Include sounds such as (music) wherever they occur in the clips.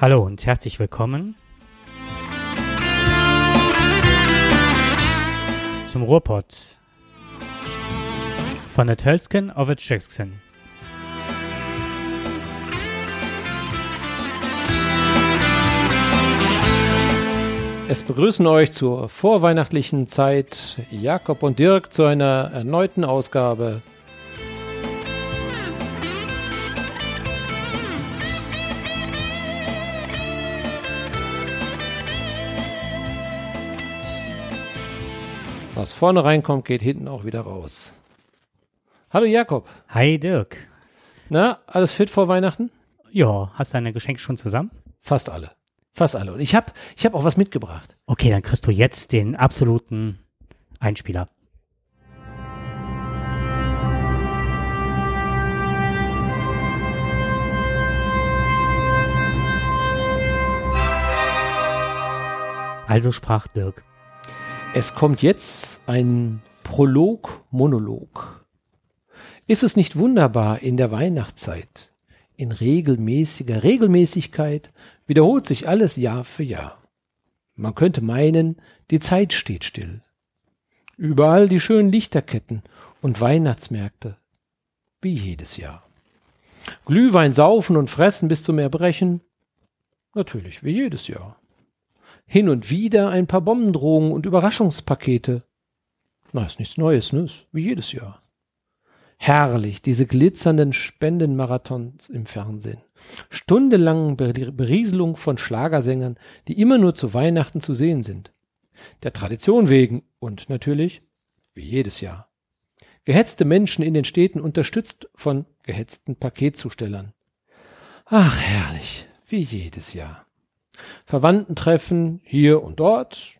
Hallo und herzlich willkommen zum Ruhrpott von der Tölsken auf der Tschechsken. Es begrüßen euch zur vorweihnachtlichen Zeit Jakob und Dirk zu einer erneuten Ausgabe. Was vorne reinkommt, geht hinten auch wieder raus. Hallo Jakob. Hi Dirk. Na, alles fit vor Weihnachten? Ja, hast deine Geschenke schon zusammen? Fast alle. Fast alle. Und ich habe ich hab auch was mitgebracht. Okay, dann kriegst du jetzt den absoluten Einspieler. Also sprach Dirk. Es kommt jetzt ein Prolog-Monolog. Ist es nicht wunderbar in der Weihnachtszeit? In regelmäßiger Regelmäßigkeit wiederholt sich alles Jahr für Jahr. Man könnte meinen, die Zeit steht still. Überall die schönen Lichterketten und Weihnachtsmärkte. Wie jedes Jahr. Glühwein saufen und fressen bis zum Erbrechen. Natürlich, wie jedes Jahr. Hin und wieder ein paar Bombendrohungen und Überraschungspakete. Na, ist nichts Neues, ne? Ist wie jedes Jahr. Herrlich, diese glitzernden Spendenmarathons im Fernsehen. Stundenlangen Berieselung von Schlagersängern, die immer nur zu Weihnachten zu sehen sind. Der Tradition wegen und natürlich, wie jedes Jahr. Gehetzte Menschen in den Städten unterstützt von gehetzten Paketzustellern. Ach, herrlich, wie jedes Jahr. Verwandtentreffen hier und dort,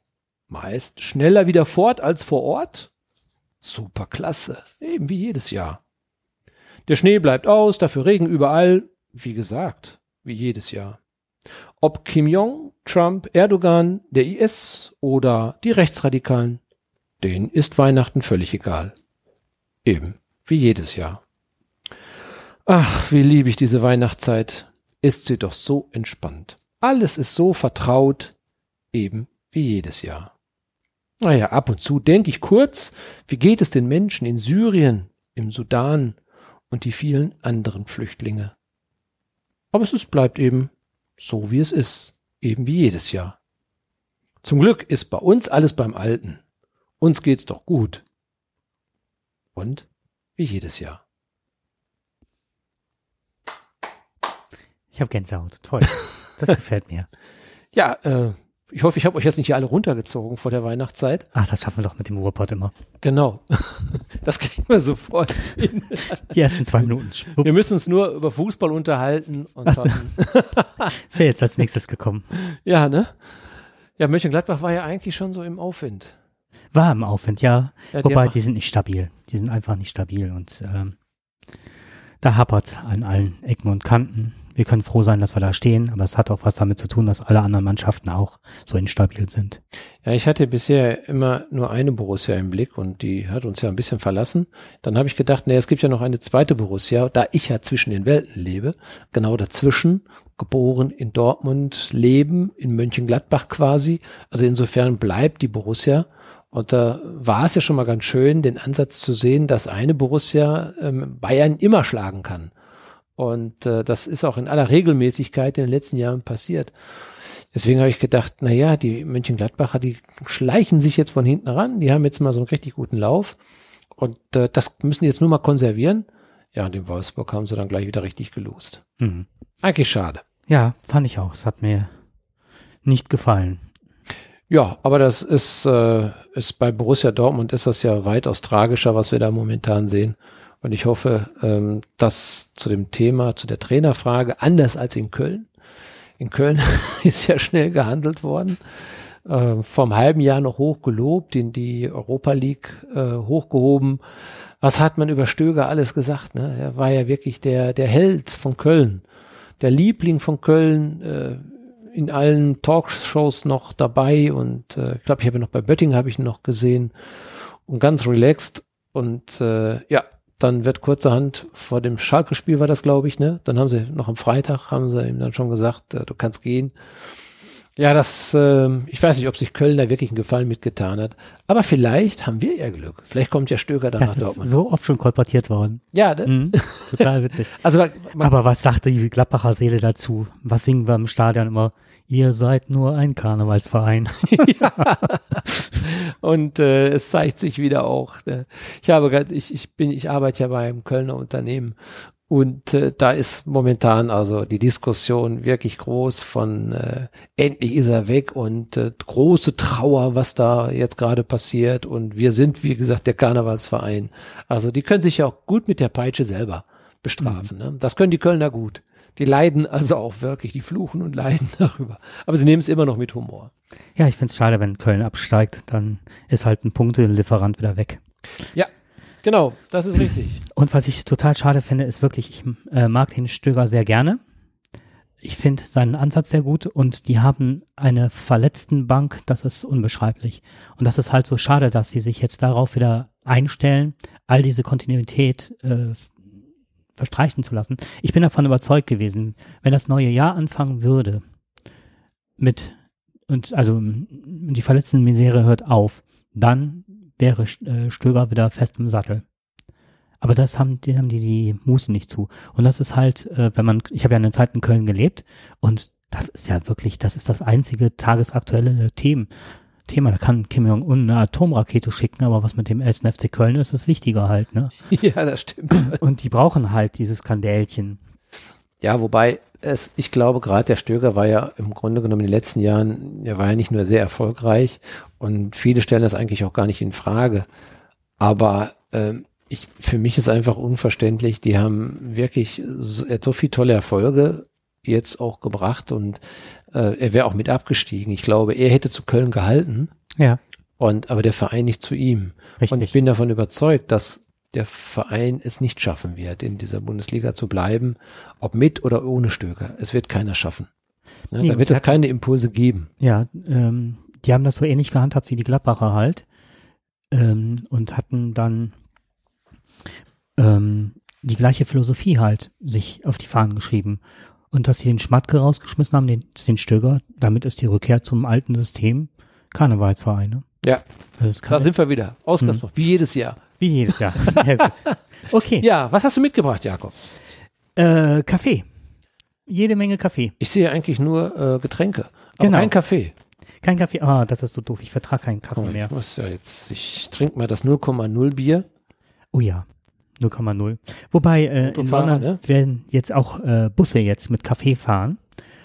meist schneller wieder fort als vor Ort. Super klasse, eben wie jedes Jahr. Der Schnee bleibt aus, dafür Regen überall, wie gesagt, wie jedes Jahr. Ob Kim Jong, Trump, Erdogan, der IS oder die Rechtsradikalen, denen ist Weihnachten völlig egal. Eben wie jedes Jahr. Ach, wie liebe ich diese Weihnachtszeit. Ist sie doch so entspannt. Alles ist so vertraut, eben wie jedes Jahr. Naja, ab und zu denke ich kurz, wie geht es den Menschen in Syrien, im Sudan und die vielen anderen Flüchtlinge. Aber es bleibt eben so, wie es ist, eben wie jedes Jahr. Zum Glück ist bei uns alles beim Alten. Uns geht's doch gut. Und wie jedes Jahr. Ich habe Gänsehaut. Toll. (laughs) Das gefällt mir. (laughs) Ja, äh, ich hoffe, ich habe euch jetzt nicht hier alle runtergezogen vor der Weihnachtszeit. Ach, das schaffen wir doch mit dem Ruhrpott immer. Genau. (laughs) Das kriegen wir sofort hin. (laughs) Die ersten zwei Minuten. Wir müssen uns nur über Fußball unterhalten und dann. das wäre jetzt als nächstes gekommen. Ja, ne? Ja, Mönchengladbach war ja eigentlich schon so im Aufwind. War im Aufwind, ja. ja Wobei, die, sind nicht stabil. Die sind einfach nicht stabil und ähm, da hapert an allen Ecken und Kanten wir können froh sein, dass wir da stehen, aber es hat auch was damit zu tun, dass alle anderen Mannschaften auch so instabil sind. Ja, ich hatte bisher immer nur eine Borussia im Blick und die hat uns ja ein bisschen verlassen. Dann habe ich gedacht, nee, es gibt ja noch eine zweite Borussia, da ich ja zwischen den Welten lebe, genau dazwischen, geboren in Dortmund, leben in Mönchengladbach quasi. Also insofern bleibt die Borussia. Und da war es ja schon mal ganz schön, den Ansatz zu sehen, dass eine Borussia ähm, Bayern immer schlagen kann. Und äh, das ist auch in aller Regelmäßigkeit in den letzten Jahren passiert. Deswegen habe ich gedacht, na ja, die Mönchengladbacher, die schleichen sich jetzt von hinten ran. Die haben jetzt mal so einen richtig guten Lauf. Und äh, das müssen die jetzt nur mal konservieren. Ja, und in Wolfsburg haben sie dann gleich wieder richtig gelost. Mhm. Eigentlich schade. Ja, fand ich auch. Es hat mir nicht gefallen. Ja, aber das ist, äh, ist bei Borussia Dortmund ist das ja weitaus tragischer, was wir da momentan sehen. Und ich hoffe, ähm, dass zu dem Thema, zu der Trainerfrage, anders als in Köln, in Köln (laughs) ist ja schnell gehandelt worden, äh, vom halben Jahr noch hoch gelobt, in die Europa League äh, hochgehoben. Was hat man über Stöger alles gesagt? Ne? Er war ja wirklich der, der Held von Köln, der Liebling von Köln, äh, in allen Talkshows noch dabei und äh, ich glaube, ich habe noch bei Bötting habe ich ihn noch gesehen und ganz relaxed und äh, ja, dann wird kurzerhand vor dem Schalke-Spiel war das, glaube ich, ne? Dann haben sie noch am Freitag, haben sie ihm dann schon gesagt, äh, du kannst gehen. Ja, das, äh, ich weiß nicht, ob sich Köln da wirklich einen Gefallen mitgetan hat. Aber vielleicht haben wir ja Glück. Vielleicht kommt ja Stöger dann das nach Dortmund. Ist so oft schon kolportiert worden. Ja, ne? Mhm, total witzig. (laughs) also, aber was sagte die Gladbacher Seele dazu? Was singen wir im Stadion immer? Ihr seid nur ein Karnevalsverein. (laughs) ja. Und äh, es zeigt sich wieder auch. Äh, ich habe, ich, ich bin, ich arbeite ja bei einem Kölner Unternehmen und äh, da ist momentan also die Diskussion wirklich groß von äh, endlich ist er weg und äh, große Trauer, was da jetzt gerade passiert. Und wir sind, wie gesagt, der Karnevalsverein. Also die können sich ja auch gut mit der Peitsche selber bestrafen. Mhm. Ne? Das können die Kölner gut. Die leiden also auch wirklich, die fluchen und leiden (laughs) darüber. Aber sie nehmen es immer noch mit Humor. Ja, ich finde es schade, wenn Köln absteigt, dann ist halt ein Punktelieferant wieder weg. Ja, Genau, das ist richtig. Und was ich total schade finde, ist wirklich, ich äh, mag den Stöger sehr gerne. Ich finde seinen Ansatz sehr gut und die haben eine verletzten Bank, das ist unbeschreiblich. Und das ist halt so schade, dass sie sich jetzt darauf wieder einstellen, all diese Kontinuität äh, verstreichen zu lassen. Ich bin davon überzeugt gewesen, wenn das neue Jahr anfangen würde mit und also die verletzten Misere hört auf, dann wäre äh, Stöger wieder fest im Sattel. Aber das haben die, haben die die Muße nicht zu. Und das ist halt, äh, wenn man, ich habe ja eine Zeit in Köln gelebt und das ist ja wirklich, das ist das einzige tagesaktuelle Themen. Thema, da kann Kim Jong-un eine Atomrakete schicken, aber was mit dem 1. FC Köln ist, ist wichtiger halt, ne? (laughs) Ja, das stimmt. Und die brauchen halt dieses Skandälchen. Ja, wobei es, ich glaube, gerade der Stöger war ja im Grunde genommen in den letzten Jahren, er war ja nicht nur sehr erfolgreich und viele stellen das eigentlich auch gar nicht in Frage. Aber ähm, ich, für mich ist einfach unverständlich, die haben wirklich so, so viele tolle Erfolge jetzt auch gebracht und äh, er wäre auch mit abgestiegen. Ich glaube, er hätte zu Köln gehalten. Ja. Und aber der Verein nicht zu ihm. Richtig. Und ich bin davon überzeugt, dass der Verein es nicht schaffen wird, in dieser Bundesliga zu bleiben, ob mit oder ohne Stöger. Es wird keiner schaffen. Ne? Nee, da wird es keine Impulse geben. Ja, ähm, die haben das so ähnlich gehandhabt wie die Gladbacher halt ähm, und hatten dann ähm, die gleiche Philosophie halt sich auf die Fahnen geschrieben. Und dass sie den Schmatke rausgeschmissen haben, den, den Stöger, damit ist die Rückkehr zum alten System Karnevalsvereine. Ja, da sind wir wieder. Ausgangspunkt, mhm. wie jedes Jahr. Wie jedes Jahr. (laughs) Sehr gut. Okay. Ja, was hast du mitgebracht, Jakob? Äh, Kaffee. Jede Menge Kaffee. Ich sehe eigentlich nur äh, Getränke, aber genau. kein Kaffee. Kein Kaffee. Ah, das ist so doof. Ich vertrage keinen Kaffee oh, mehr. Ich muss ja jetzt, ich trinke mal das 0,0 Bier. Oh ja. 0,0. Wobei äh, in London ne? werden jetzt auch äh, Busse jetzt mit Kaffee fahren.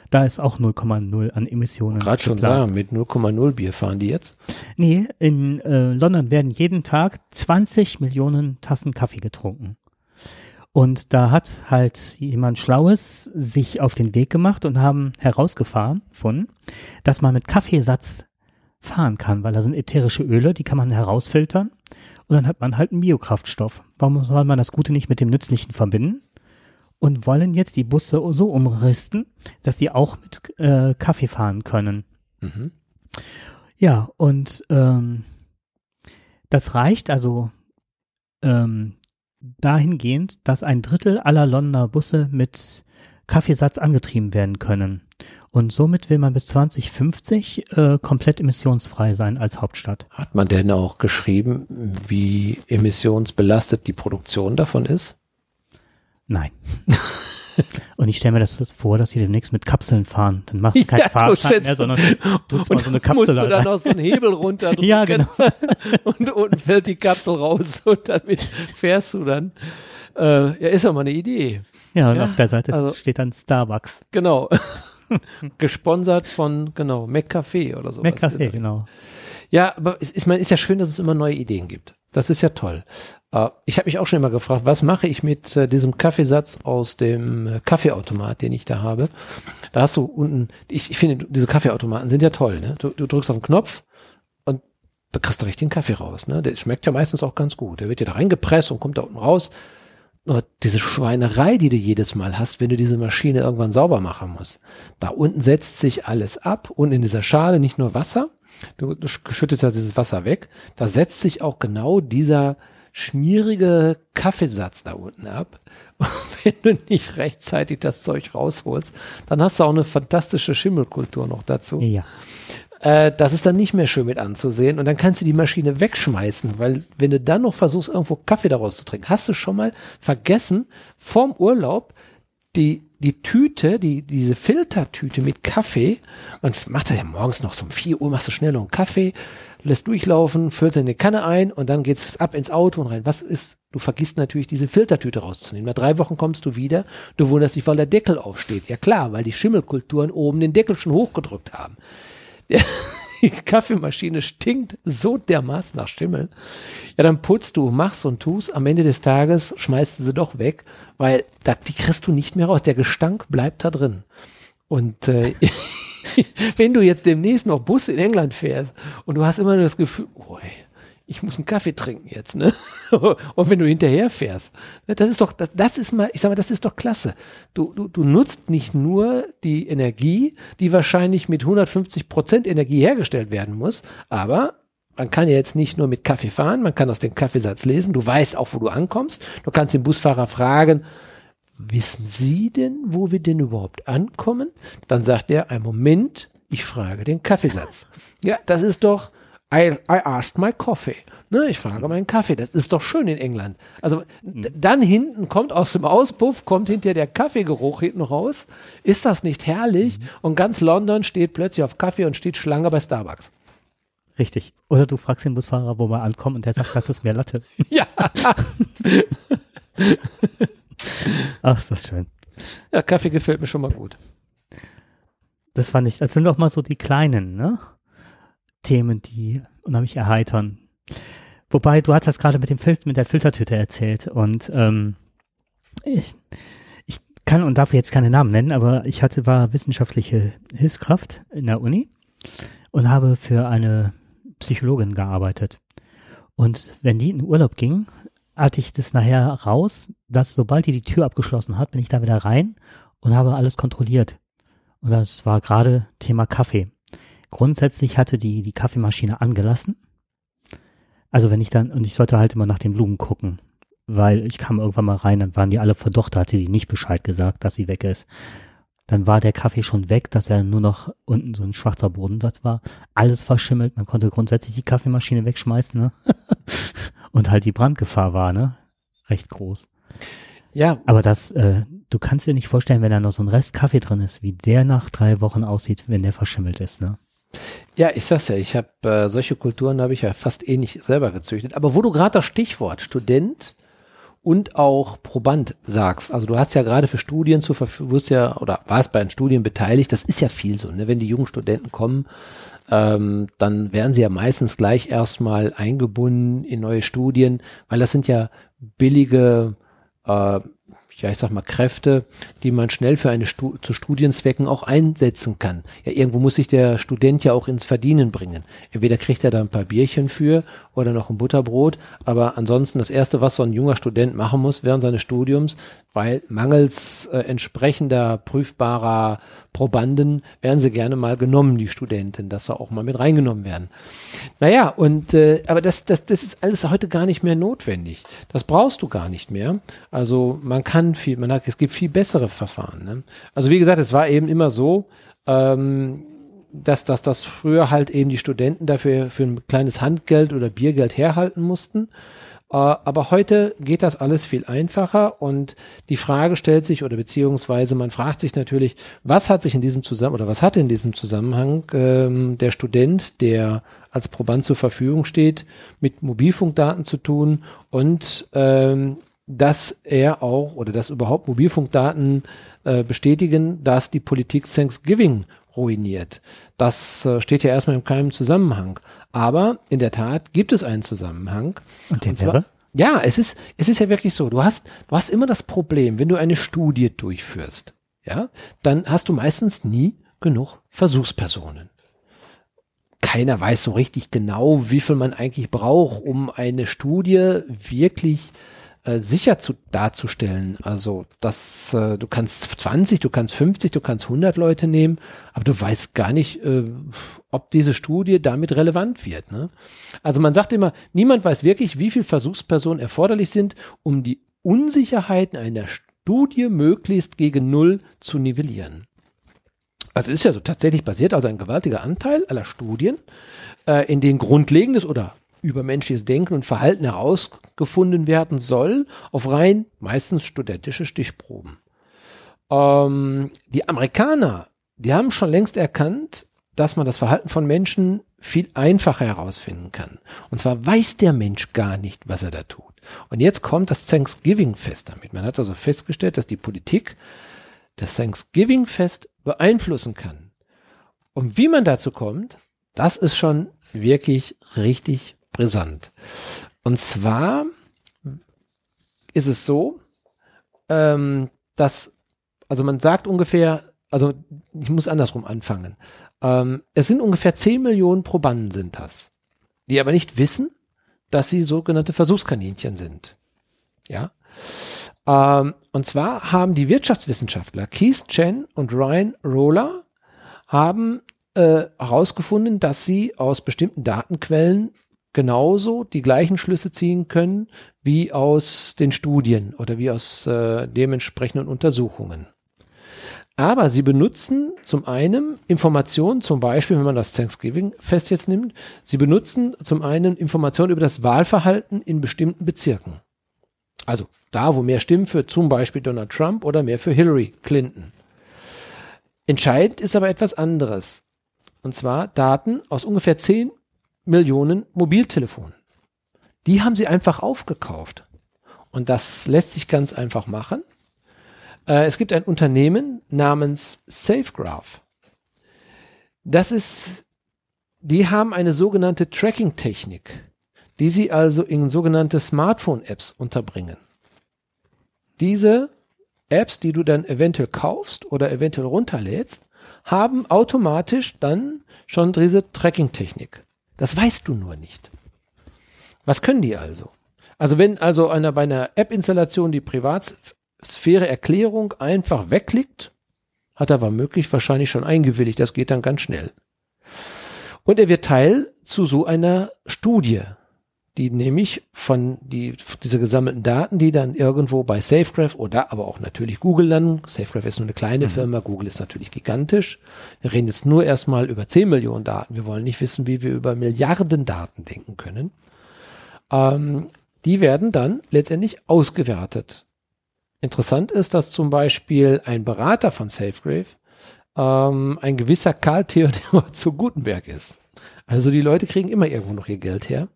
Da ist auch 0,0 an Emissionen. Gerade schon sagen, mit 0,0 Bier fahren die jetzt? Nee, in äh, London werden jeden Tag 20 Millionen Tassen Kaffee getrunken. Und da hat halt jemand Schlaues sich auf den Weg gemacht und haben herausgefahren von, dass man mit Kaffeesatz fahren kann, weil da sind ätherische Öle, die kann man herausfiltern und dann hat man halt einen Biokraftstoff. Warum soll man das Gute nicht mit dem Nützlichen verbinden? und wollen jetzt die Busse so umrüsten, dass die auch mit äh, Kaffee fahren können. Mhm. Ja, und ähm, das reicht also ähm, dahingehend, dass ein Drittel aller Londoner Busse mit Kaffeesatz angetrieben werden können. Und somit will man bis 2050 äh, komplett emissionsfrei sein als Hauptstadt. Hat man denn auch geschrieben, wie emissionsbelastet die Produktion davon ist? Nein. (laughs) Und ich stelle mir das vor, dass sie demnächst mit Kapseln fahren. Dann machst du keinen ja, Fahrschein mehr, sondern du mal so eine (laughs) Kapsel. musst du dann noch so einen Hebel runter (laughs) drücken. ja, genau. und unten fällt die Kapsel raus und damit fährst du dann. Äh, ja, ist ja mal eine Idee. Ja, und ja, auf der Seite also, steht dann Starbucks. Genau. (laughs) Gesponsert von, genau, McCafé oder so. McCafé, genau. Ja, aber es ist, man, ist ja schön, dass es immer neue Ideen gibt. Das ist ja toll. Uh, ich habe mich auch schon immer gefragt, was mache ich mit uh, diesem Kaffeesatz aus dem uh, Kaffeeautomat, den ich da habe? Da hast du unten, ich, ich finde, diese Kaffeeautomaten sind ja toll, ne? Du, du drückst auf den Knopf und da kriegst du richtig den Kaffee raus, ne? Der schmeckt ja meistens auch ganz gut. Der wird ja da reingepresst und kommt da unten raus. Nur diese Schweinerei, die du jedes Mal hast, wenn du diese Maschine irgendwann sauber machen musst. Da unten setzt sich alles ab und in dieser Schale nicht nur Wasser, du, du schüttest ja dieses Wasser weg, da setzt sich auch genau dieser schmierige Kaffeesatz da unten ab. (laughs) Und wenn du nicht rechtzeitig das Zeug rausholst, dann hast du auch eine fantastische Schimmelkultur noch dazu. Ja. Äh, das ist dann nicht mehr schön mit anzusehen und dann kannst du die Maschine wegschmeißen, weil wenn du dann noch versuchst, irgendwo Kaffee daraus zu trinken, hast du schon mal vergessen, vorm Urlaub die die Tüte, die, diese Filtertüte mit Kaffee, man macht das ja morgens noch so um 4 Uhr, machst du schnell noch einen Kaffee, lässt durchlaufen, füllt eine Kanne ein und dann geht's ab ins Auto und rein. Was ist, du vergisst natürlich diese Filtertüte rauszunehmen. Nach drei Wochen kommst du wieder, du wunderst dich, weil der Deckel aufsteht. Ja klar, weil die Schimmelkulturen oben den Deckel schon hochgedrückt haben. (laughs) die Kaffeemaschine stinkt so dermaßen nach Schimmel. Ja, dann putzt du, machst und tust. Am Ende des Tages schmeißt du sie doch weg, weil da, die kriegst du nicht mehr raus. Der Gestank bleibt da drin. Und äh, (laughs) wenn du jetzt demnächst noch Bus in England fährst und du hast immer nur das Gefühl, oh, ich muss einen Kaffee trinken jetzt, ne? (laughs) Und wenn du hinterher fährst, ne, das ist doch, das, das ist mal, ich sag mal, das ist doch klasse. Du, du, du nutzt nicht nur die Energie, die wahrscheinlich mit 150 Prozent Energie hergestellt werden muss, aber man kann ja jetzt nicht nur mit Kaffee fahren, man kann aus dem Kaffeesatz lesen, du weißt auch, wo du ankommst, du kannst den Busfahrer fragen, wissen Sie denn, wo wir denn überhaupt ankommen? Dann sagt er, ein Moment, ich frage den Kaffeesatz. Ja, das ist doch, I, I asked my coffee. Ne, ich frage meinen Kaffee. Das ist doch schön in England. Also dann hinten kommt aus dem Auspuff, kommt hinter der Kaffeegeruch hinten raus. Ist das nicht herrlich? Mhm. Und ganz London steht plötzlich auf Kaffee und steht Schlange bei Starbucks. Richtig. Oder du fragst den Busfahrer, wo wir ankommen und der sagt, das ist mehr Latte. (laughs) ja. (laughs) Ach, ist das schön. Ja, Kaffee gefällt mir schon mal gut. Das fand ich, das sind doch mal so die kleinen, ne? Themen, die unheimlich erheitern. Wobei, du hast das gerade mit dem Fil mit der Filtertüte erzählt und ähm, ich, ich kann und darf jetzt keine Namen nennen, aber ich hatte, war wissenschaftliche Hilfskraft in der Uni und habe für eine Psychologin gearbeitet. Und wenn die in Urlaub ging, hatte ich das nachher raus, dass sobald die die Tür abgeschlossen hat, bin ich da wieder rein und habe alles kontrolliert. Und das war gerade Thema Kaffee. Grundsätzlich hatte die die Kaffeemaschine angelassen. Also wenn ich dann, und ich sollte halt immer nach den Blumen gucken, weil ich kam irgendwann mal rein, dann waren die alle verdocht, da hatte sie nicht Bescheid gesagt, dass sie weg ist. Dann war der Kaffee schon weg, dass er nur noch unten so ein schwarzer Bodensatz war. Alles verschimmelt, man konnte grundsätzlich die Kaffeemaschine wegschmeißen, ne? (laughs) und halt die Brandgefahr war, ne? Recht groß. Ja. Aber das, äh, du kannst dir nicht vorstellen, wenn da noch so ein Rest Kaffee drin ist, wie der nach drei Wochen aussieht, wenn der verschimmelt ist, ne? Ja, ich sag's ja, ich habe äh, solche Kulturen habe ich ja fast eh nicht selber gezüchtet. Aber wo du gerade das Stichwort Student und auch Proband sagst, also du hast ja gerade für Studien zu verfügen, ja oder warst bei den Studien beteiligt, das ist ja viel so, ne? Wenn die jungen Studenten kommen, ähm, dann werden sie ja meistens gleich erstmal eingebunden in neue Studien, weil das sind ja billige äh, ja, ich sag mal, Kräfte, die man schnell für eine Stu zu Studienzwecken auch einsetzen kann. Ja, irgendwo muss sich der Student ja auch ins Verdienen bringen. Entweder kriegt er da ein paar Bierchen für oder noch ein Butterbrot, aber ansonsten das erste, was so ein junger Student machen muss während seines Studiums, weil mangels äh, entsprechender prüfbarer Probanden werden sie gerne mal genommen, die Studenten, dass sie auch mal mit reingenommen werden. Naja, und äh, aber das, das, das ist alles heute gar nicht mehr notwendig. Das brauchst du gar nicht mehr. Also man kann viel, man hat, es gibt viel bessere Verfahren. Ne? Also wie gesagt, es war eben immer so, ähm, dass, dass das früher halt eben die Studenten dafür für ein kleines Handgeld oder Biergeld herhalten mussten. Äh, aber heute geht das alles viel einfacher und die Frage stellt sich oder beziehungsweise man fragt sich natürlich, was hat sich in diesem Zusammenhang oder was hat in diesem Zusammenhang ähm, der Student, der als Proband zur Verfügung steht, mit Mobilfunkdaten zu tun und ähm, dass er auch oder dass überhaupt Mobilfunkdaten äh, bestätigen, dass die Politik Thanksgiving ruiniert. Das äh, steht ja erstmal in keinem Zusammenhang. Aber in der Tat gibt es einen Zusammenhang. Und den und zwar, wäre? Ja, es ist, es ist ja wirklich so. Du hast, du hast immer das Problem, wenn du eine Studie durchführst, ja, dann hast du meistens nie genug Versuchspersonen. Keiner weiß so richtig genau, wie viel man eigentlich braucht, um eine Studie wirklich äh, sicher zu, darzustellen. Also, dass äh, du kannst 20, du kannst 50, du kannst 100 Leute nehmen, aber du weißt gar nicht, äh, ob diese Studie damit relevant wird. Ne? Also man sagt immer, niemand weiß wirklich, wie viele Versuchspersonen erforderlich sind, um die Unsicherheiten einer Studie möglichst gegen Null zu nivellieren. Also ist ja so tatsächlich basiert also ein gewaltiger Anteil aller Studien, äh, in denen grundlegendes oder übermenschliches Denken und Verhalten herausgefunden werden soll, auf rein meistens studentische Stichproben. Ähm, die Amerikaner, die haben schon längst erkannt, dass man das Verhalten von Menschen viel einfacher herausfinden kann. Und zwar weiß der Mensch gar nicht, was er da tut. Und jetzt kommt das Thanksgiving-Fest damit. Man hat also festgestellt, dass die Politik das Thanksgiving-Fest beeinflussen kann. Und wie man dazu kommt, das ist schon wirklich richtig brisant. Und zwar ist es so, ähm, dass, also man sagt ungefähr, also ich muss andersrum anfangen. Ähm, es sind ungefähr 10 Millionen Probanden sind das, die aber nicht wissen, dass sie sogenannte Versuchskaninchen sind. Ja. Ähm, und zwar haben die Wirtschaftswissenschaftler Keith Chen und Ryan Roller haben äh, herausgefunden, dass sie aus bestimmten Datenquellen genauso die gleichen Schlüsse ziehen können wie aus den Studien oder wie aus äh, dementsprechenden Untersuchungen. Aber sie benutzen zum einen Informationen, zum Beispiel, wenn man das Thanksgiving-Fest jetzt nimmt, sie benutzen zum einen Informationen über das Wahlverhalten in bestimmten Bezirken. Also da, wo mehr Stimmen für zum Beispiel Donald Trump oder mehr für Hillary Clinton. Entscheidend ist aber etwas anderes. Und zwar Daten aus ungefähr 10 Millionen Mobiltelefonen. Die haben sie einfach aufgekauft. Und das lässt sich ganz einfach machen. Äh, es gibt ein Unternehmen namens SafeGraph. Das ist, die haben eine sogenannte Tracking-Technik, die sie also in sogenannte Smartphone-Apps unterbringen. Diese Apps, die du dann eventuell kaufst oder eventuell runterlädst, haben automatisch dann schon diese Tracking-Technik. Das weißt du nur nicht. Was können die also? Also wenn also einer bei einer App-Installation die Privatsphäre-Erklärung einfach wegklickt, hat er womöglich wahrscheinlich schon eingewilligt. Das geht dann ganz schnell. Und er wird Teil zu so einer Studie die nämlich von die, diese gesammelten Daten, die dann irgendwo bei Safegraph oder aber auch natürlich Google landen. Safegraph ist nur eine kleine mhm. Firma, Google ist natürlich gigantisch. Wir reden jetzt nur erstmal über 10 Millionen Daten. Wir wollen nicht wissen, wie wir über Milliarden Daten denken können. Ähm, die werden dann letztendlich ausgewertet. Interessant ist, dass zum Beispiel ein Berater von Safegraph ähm, ein gewisser Karl Theodor (laughs) zu Gutenberg ist. Also die Leute kriegen immer irgendwo noch ihr Geld her.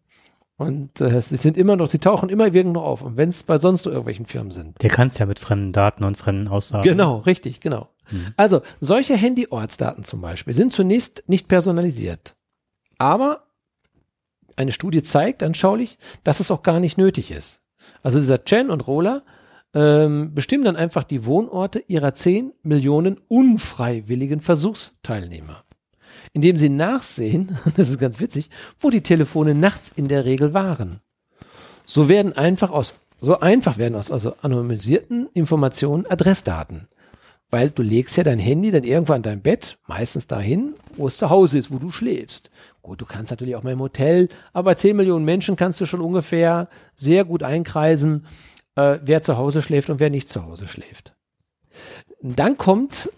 Und äh, sie sind immer noch, sie tauchen immer irgendwo auf. Und wenn es bei sonst irgendwelchen Firmen sind. Der kann es ja mit fremden Daten und fremden Aussagen. Genau, richtig, genau. Mhm. Also solche Handy-Ortsdaten zum Beispiel sind zunächst nicht personalisiert. Aber eine Studie zeigt anschaulich, dass es auch gar nicht nötig ist. Also dieser Chen und Roller ähm, bestimmen dann einfach die Wohnorte ihrer 10 Millionen unfreiwilligen Versuchsteilnehmer indem sie nachsehen, (laughs) das ist ganz witzig, wo die Telefone nachts in der Regel waren. So werden einfach aus, so einfach werden aus also anonymisierten Informationen Adressdaten. Weil du legst ja dein Handy dann irgendwann an dein Bett, meistens dahin, wo es zu Hause ist, wo du schläfst. Gut, du kannst natürlich auch mal im Hotel, aber bei 10 Millionen Menschen kannst du schon ungefähr sehr gut einkreisen, äh, wer zu Hause schläft und wer nicht zu Hause schläft. Dann kommt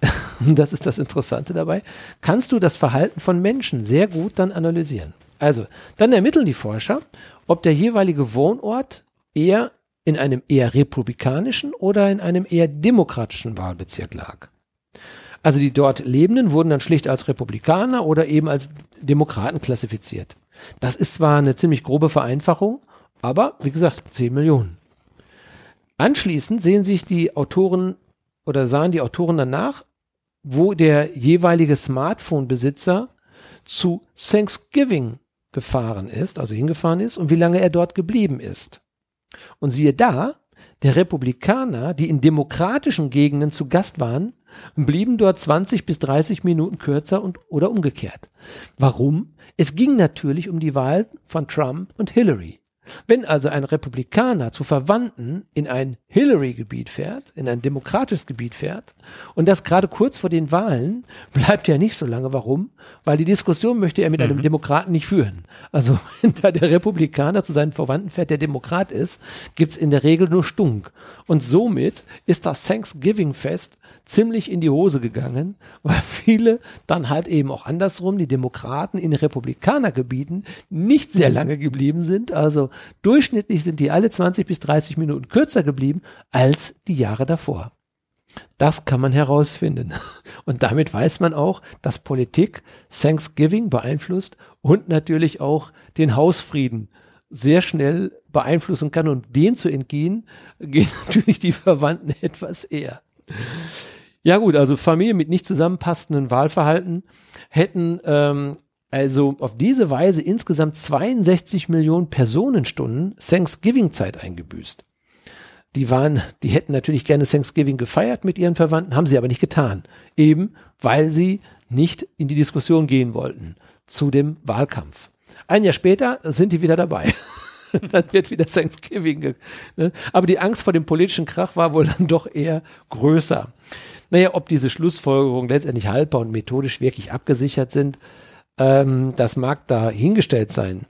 (laughs) das ist das Interessante dabei, kannst du das Verhalten von Menschen sehr gut dann analysieren. Also, dann ermitteln die Forscher, ob der jeweilige Wohnort eher in einem eher republikanischen oder in einem eher demokratischen Wahlbezirk lag. Also die dort Lebenden wurden dann schlicht als Republikaner oder eben als Demokraten klassifiziert. Das ist zwar eine ziemlich grobe Vereinfachung, aber wie gesagt, 10 Millionen. Anschließend sehen sich die Autoren oder sahen die Autoren danach, wo der jeweilige Smartphone-Besitzer zu Thanksgiving gefahren ist, also hingefahren ist und wie lange er dort geblieben ist. Und siehe da, der Republikaner, die in demokratischen Gegenden zu Gast waren, blieben dort 20 bis 30 Minuten kürzer und, oder umgekehrt. Warum? Es ging natürlich um die Wahl von Trump und Hillary. Wenn also ein Republikaner zu Verwandten in ein Hillary-Gebiet fährt, in ein demokratisches Gebiet fährt, und das gerade kurz vor den Wahlen, (laughs) bleibt er nicht so lange. Warum? Weil die Diskussion möchte er mit mhm. einem Demokraten nicht führen. Also (laughs) wenn da der Republikaner zu seinen Verwandten fährt, der Demokrat ist, gibt's in der Regel nur Stunk. Und somit ist das Thanksgiving-Fest ziemlich in die Hose gegangen, (laughs) weil viele dann halt eben auch andersrum, die Demokraten in Republikanergebieten nicht sehr lange geblieben sind. Also durchschnittlich sind die alle 20 bis 30 Minuten kürzer geblieben als die Jahre davor. Das kann man herausfinden. (laughs) Und damit weiß man auch, dass Politik Thanksgiving beeinflusst und natürlich auch den Hausfrieden sehr schnell beeinflussen kann. Und den zu entgehen, (laughs) gehen natürlich die Verwandten (laughs) etwas eher. Ja gut, also Familien mit nicht zusammenpassenden Wahlverhalten hätten ähm, also auf diese Weise insgesamt 62 Millionen Personenstunden Thanksgiving-Zeit eingebüßt. Die waren, die hätten natürlich gerne Thanksgiving gefeiert mit ihren Verwandten, haben sie aber nicht getan. Eben, weil sie nicht in die Diskussion gehen wollten zu dem Wahlkampf. Ein Jahr später sind die wieder dabei. (laughs) dann wird wieder Thanksgiving. Ne? Aber die Angst vor dem politischen Krach war wohl dann doch eher größer. Naja, ob diese Schlussfolgerungen letztendlich haltbar und methodisch wirklich abgesichert sind, ähm, das mag da hingestellt sein.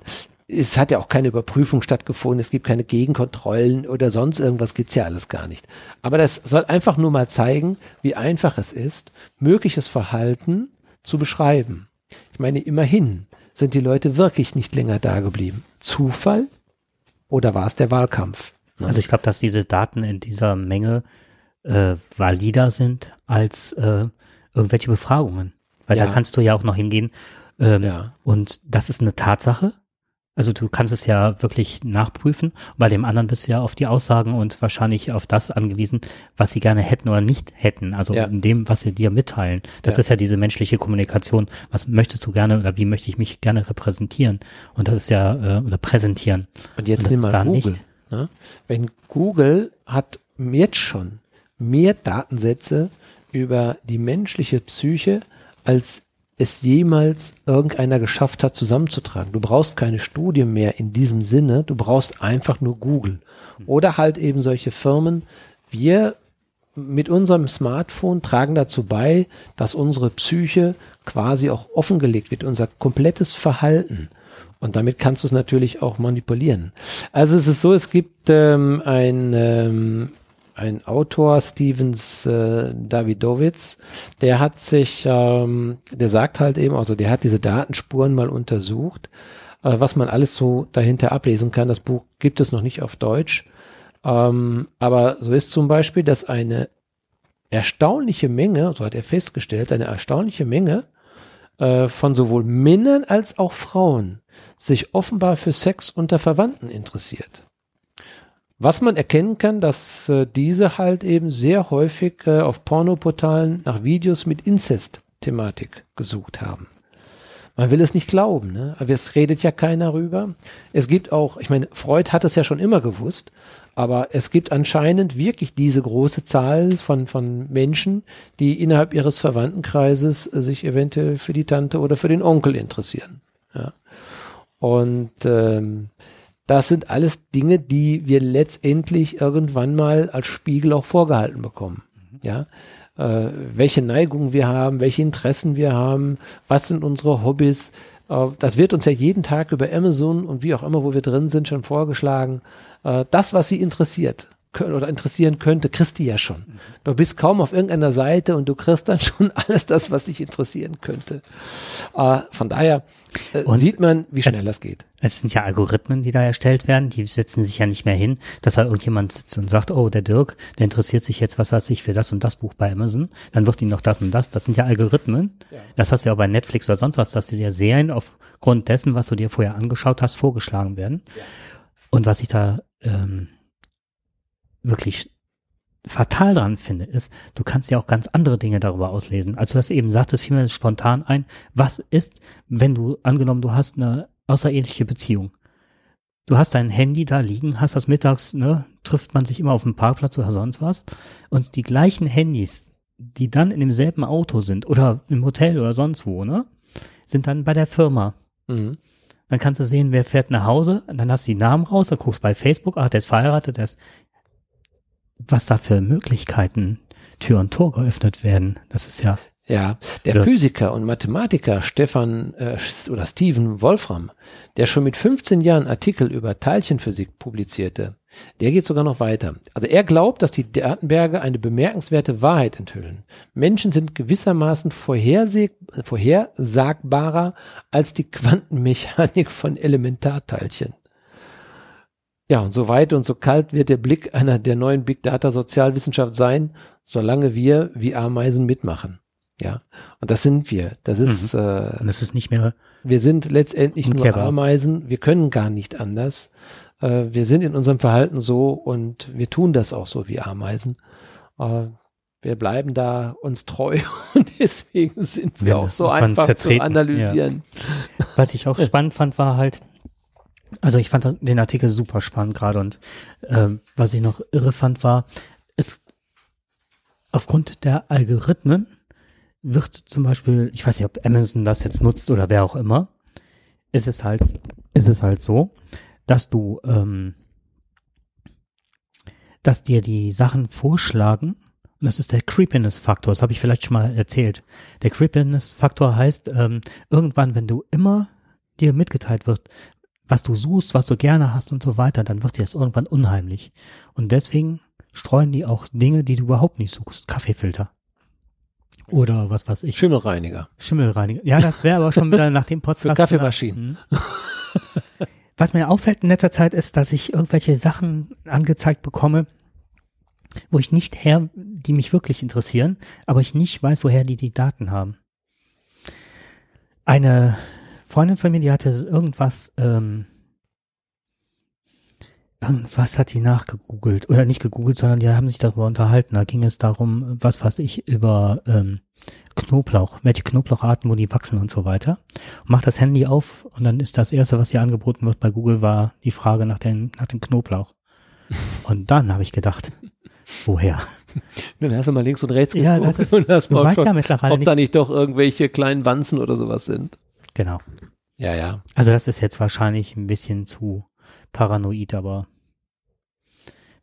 Es hat ja auch keine Überprüfung stattgefunden, es gibt keine Gegenkontrollen oder sonst irgendwas gibt's ja alles gar nicht. Aber das soll einfach nur mal zeigen, wie einfach es ist, mögliches Verhalten zu beschreiben. Ich meine, immerhin sind die Leute wirklich nicht länger da geblieben. Zufall oder war es der Wahlkampf? Ne? Also ich glaube, dass diese Daten in dieser Menge äh, valider sind als äh, irgendwelche Befragungen. Weil ja. da kannst du ja auch noch hingehen. Ähm, ja. Und das ist eine Tatsache. Also du kannst es ja wirklich nachprüfen. Bei dem anderen bist du ja auf die Aussagen und wahrscheinlich auf das angewiesen, was sie gerne hätten oder nicht hätten. Also ja. in dem, was sie dir mitteilen. Das ja. ist ja diese menschliche Kommunikation. Was möchtest du gerne oder wie möchte ich mich gerne repräsentieren? Und das ist ja, äh, oder präsentieren. Und jetzt und nimm mal Google. Ne? Wenn Google hat jetzt schon mehr Datensätze über die menschliche Psyche, als es jemals irgendeiner geschafft hat zusammenzutragen. Du brauchst keine Studie mehr in diesem Sinne, du brauchst einfach nur Google. Oder halt eben solche Firmen. Wir mit unserem Smartphone tragen dazu bei, dass unsere Psyche quasi auch offengelegt wird, unser komplettes Verhalten. Und damit kannst du es natürlich auch manipulieren. Also es ist so, es gibt ähm, ein ähm, ein Autor, Stevens äh, Davidowitz, der hat sich, ähm, der sagt halt eben, also der hat diese Datenspuren mal untersucht, äh, was man alles so dahinter ablesen kann. Das Buch gibt es noch nicht auf Deutsch. Ähm, aber so ist zum Beispiel, dass eine erstaunliche Menge, so hat er festgestellt, eine erstaunliche Menge äh, von sowohl Männern als auch Frauen sich offenbar für Sex unter Verwandten interessiert. Was man erkennen kann, dass äh, diese halt eben sehr häufig äh, auf Pornoportalen nach Videos mit Inzest-Thematik gesucht haben. Man will es nicht glauben, ne? aber es redet ja keiner rüber. Es gibt auch, ich meine, Freud hat es ja schon immer gewusst, aber es gibt anscheinend wirklich diese große Zahl von, von Menschen, die innerhalb ihres Verwandtenkreises äh, sich eventuell für die Tante oder für den Onkel interessieren. Ja. Und ähm, das sind alles Dinge, die wir letztendlich irgendwann mal als Spiegel auch vorgehalten bekommen. Mhm. Ja, äh, welche Neigungen wir haben, welche Interessen wir haben, was sind unsere Hobbys. Äh, das wird uns ja jeden Tag über Amazon und wie auch immer, wo wir drin sind, schon vorgeschlagen. Äh, das, was Sie interessiert oder interessieren könnte, kriegst du ja schon. Du bist kaum auf irgendeiner Seite und du kriegst dann (laughs) schon alles das, was dich interessieren könnte. Äh, von daher äh, sieht man, wie schnell es, das geht. Es sind ja Algorithmen, die da erstellt werden, die setzen sich ja nicht mehr hin, dass da irgendjemand sitzt und sagt, oh, der Dirk, der interessiert sich jetzt, was weiß ich, für das und das Buch bei Amazon, dann wird ihm noch das und das. Das sind ja Algorithmen. Ja. Das hast du ja auch bei Netflix oder sonst was, dass du dir Serien aufgrund dessen, was du dir vorher angeschaut hast, vorgeschlagen werden. Ja. Und was ich da ähm, wirklich fatal dran finde, ist, du kannst ja auch ganz andere Dinge darüber auslesen. Als du das eben sagtest, fiel mir spontan ein, was ist, wenn du, angenommen, du hast eine außereheliche Beziehung. Du hast dein Handy da liegen, hast das mittags, ne, trifft man sich immer auf dem Parkplatz oder sonst was. Und die gleichen Handys, die dann in demselben Auto sind oder im Hotel oder sonst wo, ne, sind dann bei der Firma. Mhm. Dann kannst du sehen, wer fährt nach Hause, und dann hast du die Namen raus, dann guckst bei Facebook, ach, der ist verheiratet, der ist, was da für Möglichkeiten Tür und Tor geöffnet werden. Das ist ja. Ja, der ja. Physiker und Mathematiker Stefan äh, oder Steven Wolfram, der schon mit 15 Jahren Artikel über Teilchenphysik publizierte, der geht sogar noch weiter. Also er glaubt, dass die Datenberge eine bemerkenswerte Wahrheit enthüllen. Menschen sind gewissermaßen vorhersagbarer als die Quantenmechanik von Elementarteilchen. Ja, und so weit und so kalt wird der Blick einer der neuen Big Data Sozialwissenschaft sein, solange wir wie Ameisen mitmachen. Ja, und das sind wir. Das ist, mhm. äh, das ist nicht mehr. Wir sind letztendlich nur Ameisen. Wir können gar nicht anders. Äh, wir sind in unserem Verhalten so und wir tun das auch so wie Ameisen. Äh, wir bleiben da uns treu (laughs) und deswegen sind wir Wenn auch so einfach zu analysieren. Ja. Was ich auch (laughs) spannend fand, war halt, also ich fand den Artikel super spannend gerade und äh, was ich noch irre fand, war, es aufgrund der Algorithmen wird zum Beispiel, ich weiß nicht, ob Amazon das jetzt nutzt oder wer auch immer, ist es halt, ist es halt so, dass du, ähm, dass dir die Sachen vorschlagen, und das ist der Creepiness-Faktor, das habe ich vielleicht schon mal erzählt. Der Creepiness-Faktor heißt, ähm, irgendwann, wenn du immer dir mitgeteilt wird, was du suchst, was du gerne hast und so weiter, dann wird dir das irgendwann unheimlich. Und deswegen streuen die auch Dinge, die du überhaupt nicht suchst. Kaffeefilter. Oder was weiß ich. Schimmelreiniger. Schimmelreiniger. Ja, das wäre aber schon wieder (laughs) nach dem Podcast. Für Kaffeemaschinen. Hm. Was mir auffällt in letzter Zeit ist, dass ich irgendwelche Sachen angezeigt bekomme, wo ich nicht her, die mich wirklich interessieren, aber ich nicht weiß, woher die die Daten haben. Eine Freundin von mir, die hatte irgendwas, ähm, irgendwas hat die nachgegoogelt oder nicht gegoogelt, sondern die haben sich darüber unterhalten. Da ging es darum, was weiß ich, über ähm, Knoblauch, welche Knoblaucharten, wo die wachsen und so weiter. Und macht das Handy auf und dann ist das erste, was ihr angeboten wird bei Google, war die Frage nach, den, nach dem Knoblauch. (laughs) Und dann habe ich gedacht, woher? Dann hast du mal links und rechts ja, geguckt ist, (laughs) und hast mal schon, ja mittlerweile ob nicht. da nicht doch irgendwelche kleinen Wanzen oder sowas sind. Genau. Ja, ja. Also das ist jetzt wahrscheinlich ein bisschen zu paranoid, aber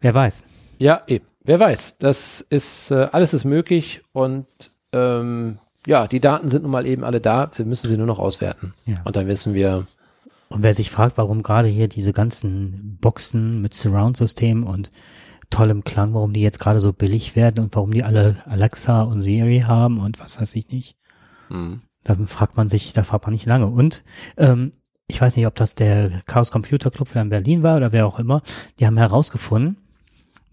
wer weiß. Ja, eben. Wer weiß. Das ist, äh, alles ist möglich und ähm, ja, die Daten sind nun mal eben alle da. Wir müssen sie nur noch auswerten. Ja. Und dann wissen wir. Und wer sich fragt, warum gerade hier diese ganzen Boxen mit Surround-System und tollem Klang, warum die jetzt gerade so billig werden und warum die alle Alexa und Siri haben und was weiß ich nicht. Mhm. Da fragt man sich, da fragt man nicht lange. Und ähm, ich weiß nicht, ob das der Chaos Computer Club in Berlin war oder wer auch immer, die haben herausgefunden,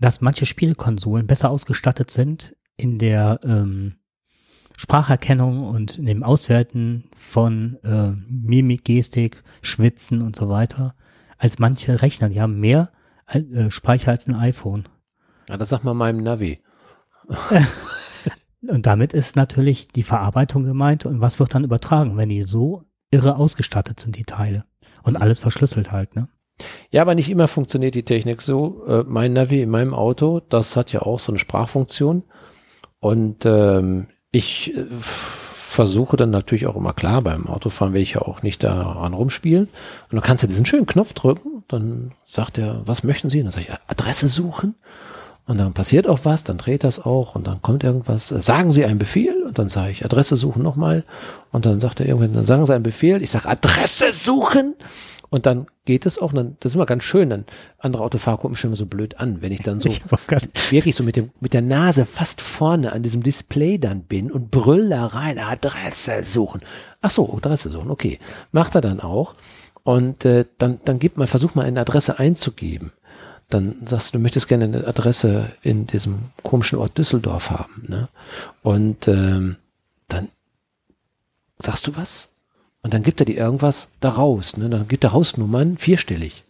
dass manche Spielekonsolen besser ausgestattet sind in der ähm, Spracherkennung und in dem Auswerten von äh, Mimik, Gestik, Schwitzen und so weiter als manche Rechner. Die haben mehr äh, Speicher als ein iPhone. Ja, das sagt man meinem Navi. (laughs) und damit ist natürlich die Verarbeitung gemeint und was wird dann übertragen, wenn die so irre ausgestattet sind, die Teile. Und alles verschlüsselt halt, ne? Ja, aber nicht immer funktioniert die Technik so. Äh, mein Navi in meinem Auto, das hat ja auch so eine Sprachfunktion. Und ähm, ich äh, versuche dann natürlich auch immer klar, beim Autofahren will ich ja auch nicht daran rumspielen. Und dann kannst du diesen schönen Knopf drücken, dann sagt er, was möchten Sie? Und dann sage ich, Adresse suchen. Und dann passiert auch was, dann dreht das auch und dann kommt irgendwas. Sagen Sie einen Befehl und dann sage ich Adresse suchen nochmal und dann sagt er irgendwann, dann sagen Sie einen Befehl. Ich sage Adresse suchen und dann geht es auch, dann, das ist immer ganz schön, dann andere Autofahrer gucken mich immer so blöd an, wenn ich dann so (laughs) ich wirklich so mit dem, mit der Nase fast vorne an diesem Display dann bin und brüll da rein, Adresse suchen. Ach so, Adresse suchen, okay. Macht er dann auch. Und äh, dann, dann gibt man, versucht mal eine Adresse einzugeben dann sagst du, du möchtest gerne eine Adresse in diesem komischen Ort Düsseldorf haben. Ne? Und ähm, dann sagst du was? Und dann gibt er dir irgendwas daraus. Ne? Dann gibt er Hausnummern vierstellig.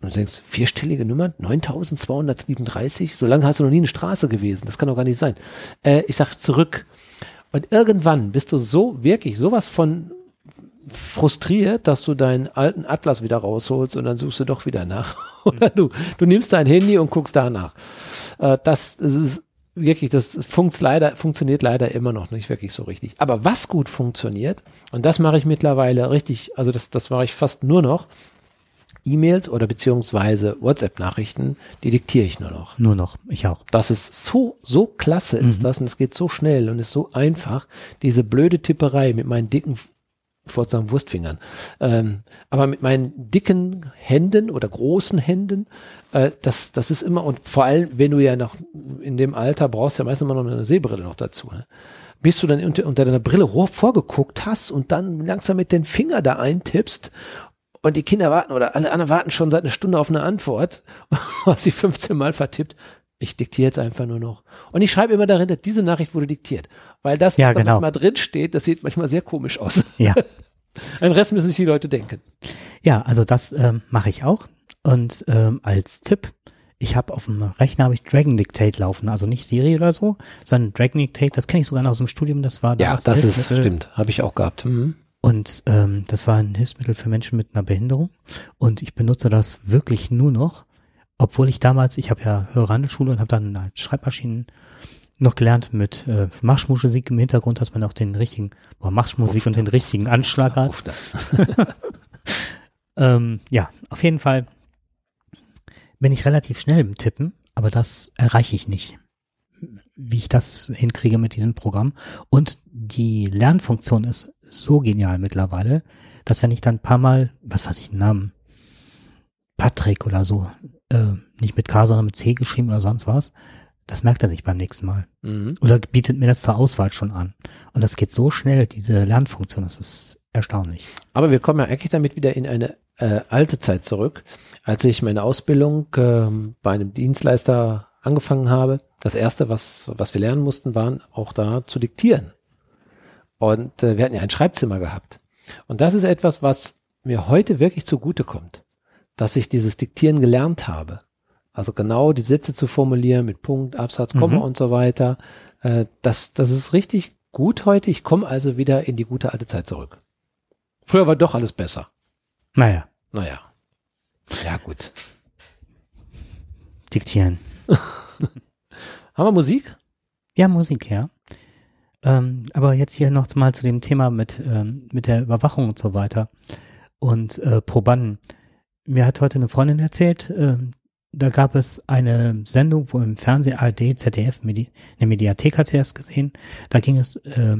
Und du denkst, vierstellige Nummern? 9237? So lange hast du noch nie eine Straße gewesen. Das kann doch gar nicht sein. Äh, ich sag zurück. Und irgendwann bist du so wirklich sowas von frustriert, dass du deinen alten Atlas wieder rausholst und dann suchst du doch wieder nach. (laughs) Oder du, du nimmst dein Handy und guckst danach. Äh, das, das ist wirklich, das funkt leider, funktioniert leider immer noch nicht wirklich so richtig. Aber was gut funktioniert, und das mache ich mittlerweile richtig, also das, das mache ich fast nur noch, E-Mails oder beziehungsweise WhatsApp-Nachrichten, die diktiere ich nur noch. Nur noch, ich auch. Das ist so, so klasse ist mhm. das und es geht so schnell und ist so einfach, diese blöde Tipperei mit meinen dicken ich wollte sagen Wurstfingern, ähm, aber mit meinen dicken Händen oder großen Händen, äh, das, das ist immer, und vor allem, wenn du ja noch in dem Alter brauchst, ja meistens immer noch eine Sehbrille noch dazu, ne? bis du dann unter, unter deiner Brille vorgeguckt hast und dann langsam mit den Finger da eintippst und die Kinder warten oder alle anderen warten schon seit einer Stunde auf eine Antwort, (laughs) was sie 15 Mal vertippt. Ich diktiere jetzt einfach nur noch. Und ich schreibe immer darin, dass diese Nachricht wurde diktiert. Weil das, was ja, genau. da manchmal drin steht, das sieht manchmal sehr komisch aus. Ja. (laughs) Ein Rest müssen sich die Leute denken. Ja, also das ähm, mache ich auch. Und ähm, als Tipp, ich habe auf dem Rechner habe ich Dragon Dictate laufen, also nicht Siri oder so, sondern Dragon Dictate, das kenne ich sogar noch aus dem Studium, das war Ja, das ist, stimmt, habe ich auch gehabt. Mhm. Und ähm, das war ein Hilfsmittel für Menschen mit einer Behinderung. Und ich benutze das wirklich nur noch, obwohl ich damals, ich habe ja Hörerhandelsschule und habe dann halt Schreibmaschinen noch gelernt mit äh, Marschmusik im Hintergrund, dass man auch den richtigen, boah, Marschmusik und den richtigen Anschlag hat. (laughs) ähm, ja, auf jeden Fall bin ich relativ schnell im Tippen, aber das erreiche ich nicht, wie ich das hinkriege mit diesem Programm. Und die Lernfunktion ist so genial mittlerweile, dass wenn ich dann ein paar Mal, was weiß ich, einen Namen, Patrick oder so, äh, nicht mit K, sondern mit C geschrieben oder sonst was, das merkt er sich beim nächsten Mal. Mhm. Oder bietet mir das zur Auswahl schon an. Und das geht so schnell, diese Lernfunktion, das ist erstaunlich. Aber wir kommen ja eigentlich damit wieder in eine äh, alte Zeit zurück. Als ich meine Ausbildung äh, bei einem Dienstleister angefangen habe, das erste, was, was wir lernen mussten, waren auch da zu diktieren. Und äh, wir hatten ja ein Schreibzimmer gehabt. Und das ist etwas, was mir heute wirklich zugute kommt, dass ich dieses Diktieren gelernt habe. Also genau die Sätze zu formulieren mit Punkt, Absatz, Komma mhm. und so weiter. Äh, das, das ist richtig gut heute. Ich komme also wieder in die gute alte Zeit zurück. Früher war doch alles besser. Naja. Naja. Ja, gut. Diktieren. (laughs) Haben wir Musik? Ja, Musik, ja. Ähm, aber jetzt hier noch mal zu dem Thema mit, ähm, mit der Überwachung und so weiter und äh, Probanden. Mir hat heute eine Freundin erzählt, äh, da gab es eine Sendung, wo im Fernsehen ARD, ZDF, Medi eine Mediathek hat sie erst gesehen. Da ging es äh,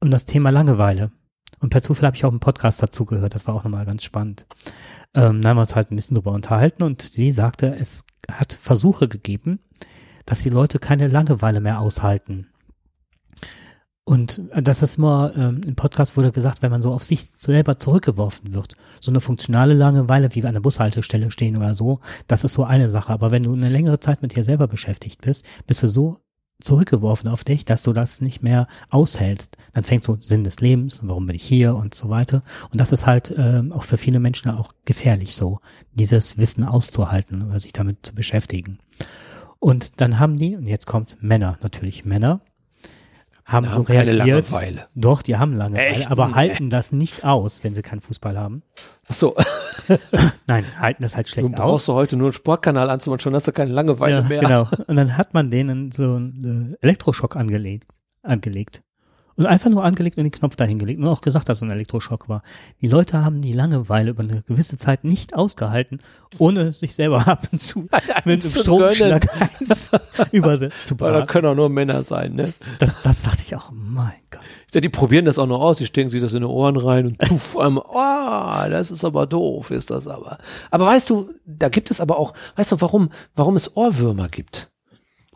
um das Thema Langeweile. Und per Zufall habe ich auch einen Podcast dazu gehört. Das war auch nochmal ganz spannend. Ähm, da haben wir uns halt ein bisschen drüber unterhalten und sie sagte, es hat Versuche gegeben, dass die Leute keine Langeweile mehr aushalten. Und das ist immer, ähm, im Podcast wurde gesagt, wenn man so auf sich selber zurückgeworfen wird, so eine funktionale Langeweile wie an der Bushaltestelle stehen oder so, das ist so eine Sache. Aber wenn du eine längere Zeit mit dir selber beschäftigt bist, bist du so zurückgeworfen auf dich, dass du das nicht mehr aushältst. Dann fängt so Sinn des Lebens, warum bin ich hier und so weiter. Und das ist halt ähm, auch für viele Menschen auch gefährlich so, dieses Wissen auszuhalten oder sich damit zu beschäftigen. Und dann haben die, und jetzt kommt's Männer, natürlich Männer, haben, haben so reagiert. Keine Langeweile. Doch, die haben Langeweile, Echt? aber nee. halten das nicht aus, wenn sie keinen Fußball haben. Ach so. (laughs) Nein, halten das halt schlecht aus. Du brauchst du heute nur einen Sportkanal anzumachen, schon hast du keine Langeweile ja, mehr. Genau. Und dann hat man denen so einen äh, Elektroschock angelegt. angelegt. Und einfach nur angelegt und den Knopf dahingelegt und auch gesagt, dass es ein Elektroschock war. Die Leute haben die Langeweile über eine gewisse Zeit nicht ausgehalten, ohne sich selber (laughs) ab und zu (laughs) mit einem Stromschlag eins (laughs) zu Da können auch nur Männer sein, ne? Das, das dachte ich auch, mein Gott. Ja, die probieren das auch noch aus, die stecken sich das in die Ohren rein und puff, einmal, oh, das ist aber doof, ist das aber. Aber weißt du, da gibt es aber auch, weißt du, warum, warum es Ohrwürmer gibt?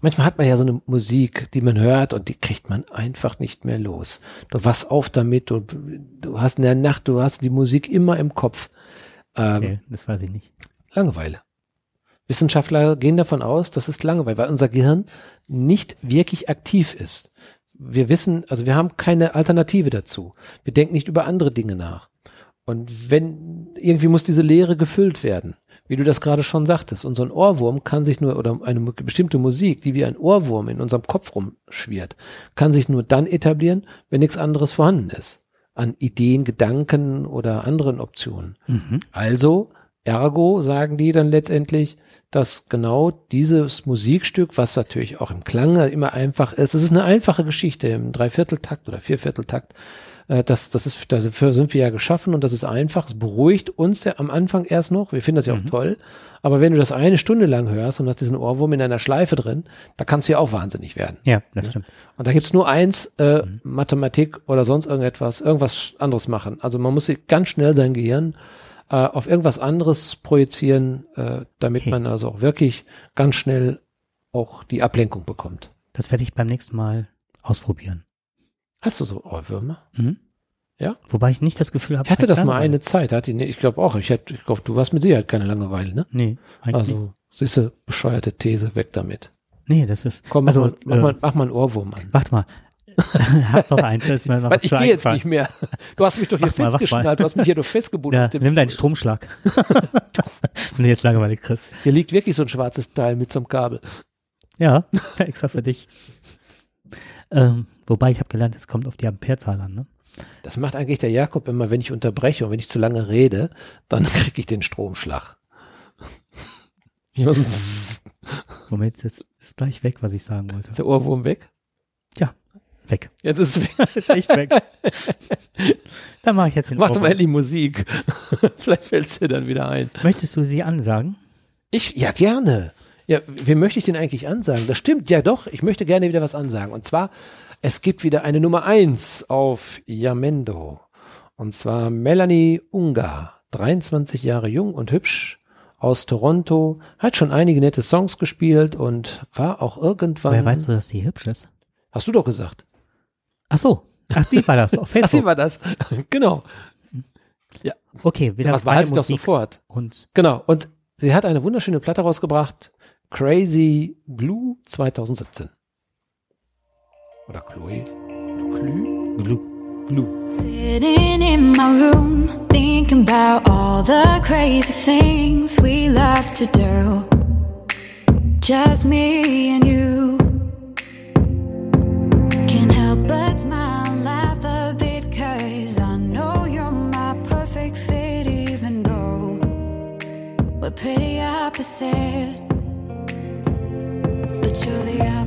Manchmal hat man ja so eine Musik, die man hört und die kriegt man einfach nicht mehr los. Du wachst auf damit, du, du hast in der Nacht, du hast die Musik immer im Kopf. Ähm, okay, das weiß ich nicht. Langeweile. Wissenschaftler gehen davon aus, dass es Langeweile, weil unser Gehirn nicht wirklich aktiv ist. Wir wissen, also wir haben keine Alternative dazu. Wir denken nicht über andere Dinge nach. Und wenn, irgendwie muss diese Leere gefüllt werden wie du das gerade schon sagtest, unser Ohrwurm kann sich nur, oder eine bestimmte Musik, die wie ein Ohrwurm in unserem Kopf rumschwirrt, kann sich nur dann etablieren, wenn nichts anderes vorhanden ist. An Ideen, Gedanken oder anderen Optionen. Mhm. Also, ergo, sagen die dann letztendlich, dass genau dieses Musikstück, was natürlich auch im Klang immer einfach ist, es ist eine einfache Geschichte im Dreivierteltakt oder Viervierteltakt, äh, das, das ist, dafür sind wir ja geschaffen und das ist einfach. Es beruhigt uns ja am Anfang erst noch. Wir finden das ja auch mhm. toll. Aber wenn du das eine Stunde lang hörst und hast diesen Ohrwurm in einer Schleife drin, da kannst du ja auch wahnsinnig werden. Ja, das stimmt. Und da gibt's nur eins, äh, mhm. Mathematik oder sonst irgendetwas, irgendwas anderes machen. Also man muss ganz schnell sein Gehirn äh, auf irgendwas anderes projizieren, äh, damit okay. man also auch wirklich ganz schnell auch die Ablenkung bekommt. Das werde ich beim nächsten Mal ausprobieren. Hast du so Ohrwürmer? Mhm. Ja? Wobei ich nicht das Gefühl habe. Ich hatte das mal eine Zeit, hatte ich, ich glaube auch. Ich, hätte, ich glaube, du warst mit Sicherheit keine Langeweile, ne? Nee, eigentlich Also, siehste, bescheuerte These, weg damit. Nee, das ist. Komm, mach, also, mal, mach, äh, mal, mach mal einen Ohrwurm an. Warte mal. (laughs) hab noch eins, ist mir noch was Ich gehe jetzt nicht mehr. Du hast mich doch (laughs) hier festgeschnallt, du hast mich hier doch (laughs) festgebunden. Ja, nimm deinen Stromschlag. Wenn du jetzt Langeweile kriegst. Hier liegt wirklich so ein schwarzes Teil mit so einem Kabel. Ja, extra für dich. Ähm, wobei ich habe gelernt, es kommt auf die Amperezahl an. Ne? Das macht eigentlich der Jakob immer, wenn ich unterbreche und wenn ich zu lange rede, dann (laughs) kriege ich den Stromschlag. Moment, jetzt ist gleich weg, was ich sagen wollte. Ist der Ohrwurm weg? Ja, weg. Jetzt ist es weg. (laughs) ist echt weg. (laughs) dann mache ich jetzt den Mach doch mal die Musik. Vielleicht fällt es dir dann wieder ein. Möchtest du sie ansagen? Ich, ja, gerne. Ja, wem möchte ich denn eigentlich ansagen? Das stimmt, ja doch, ich möchte gerne wieder was ansagen. Und zwar, es gibt wieder eine Nummer eins auf Yamendo. Und zwar Melanie Ungar, 23 Jahre jung und hübsch aus Toronto, hat schon einige nette Songs gespielt und war auch irgendwann. Wer weißt du, dass sie hübsch ist? Hast du doch gesagt. Ach so. Ach, sie war das. Auf Facebook. (laughs) Ach, sie war das. (laughs) genau. Ja. Okay, wieder Was behalte ich doch sofort. Und genau. Und sie hat eine wunderschöne Platte rausgebracht. Crazy Blue 2017. Oder Chloe? Chloe? Blue. Blue. Sitting in my room, thinking about all the crazy things we love to do. Just me and you. Can't help but smile laugh a bit, cause I know you're my perfect fit, even though we're pretty opposite. Julia.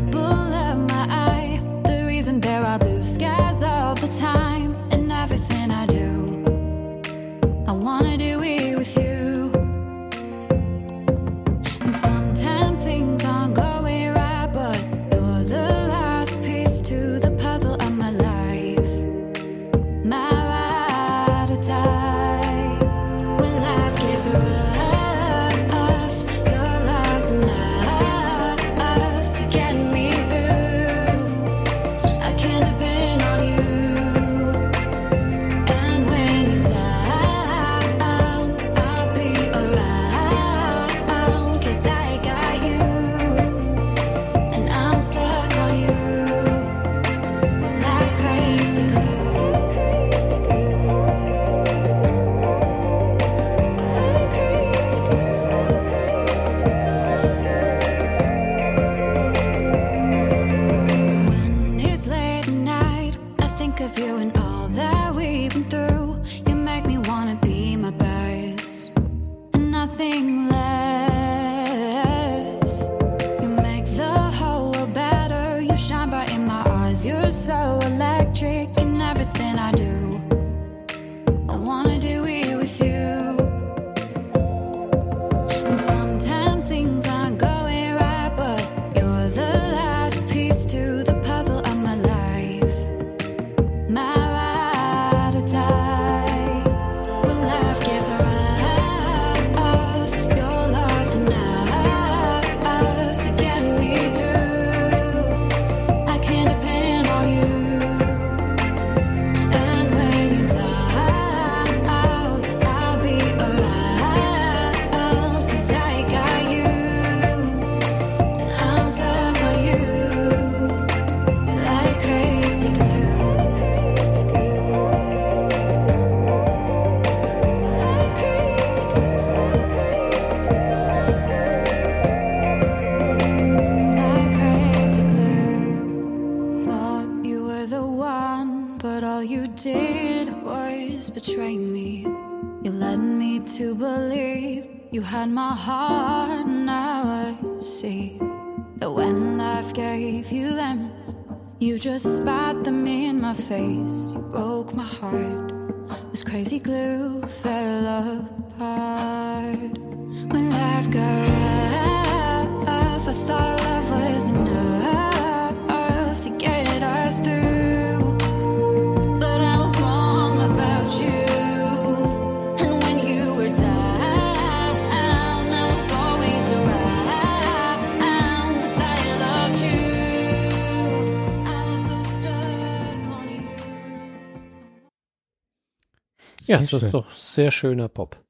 Ja, das schön. ist doch sehr schöner Pop.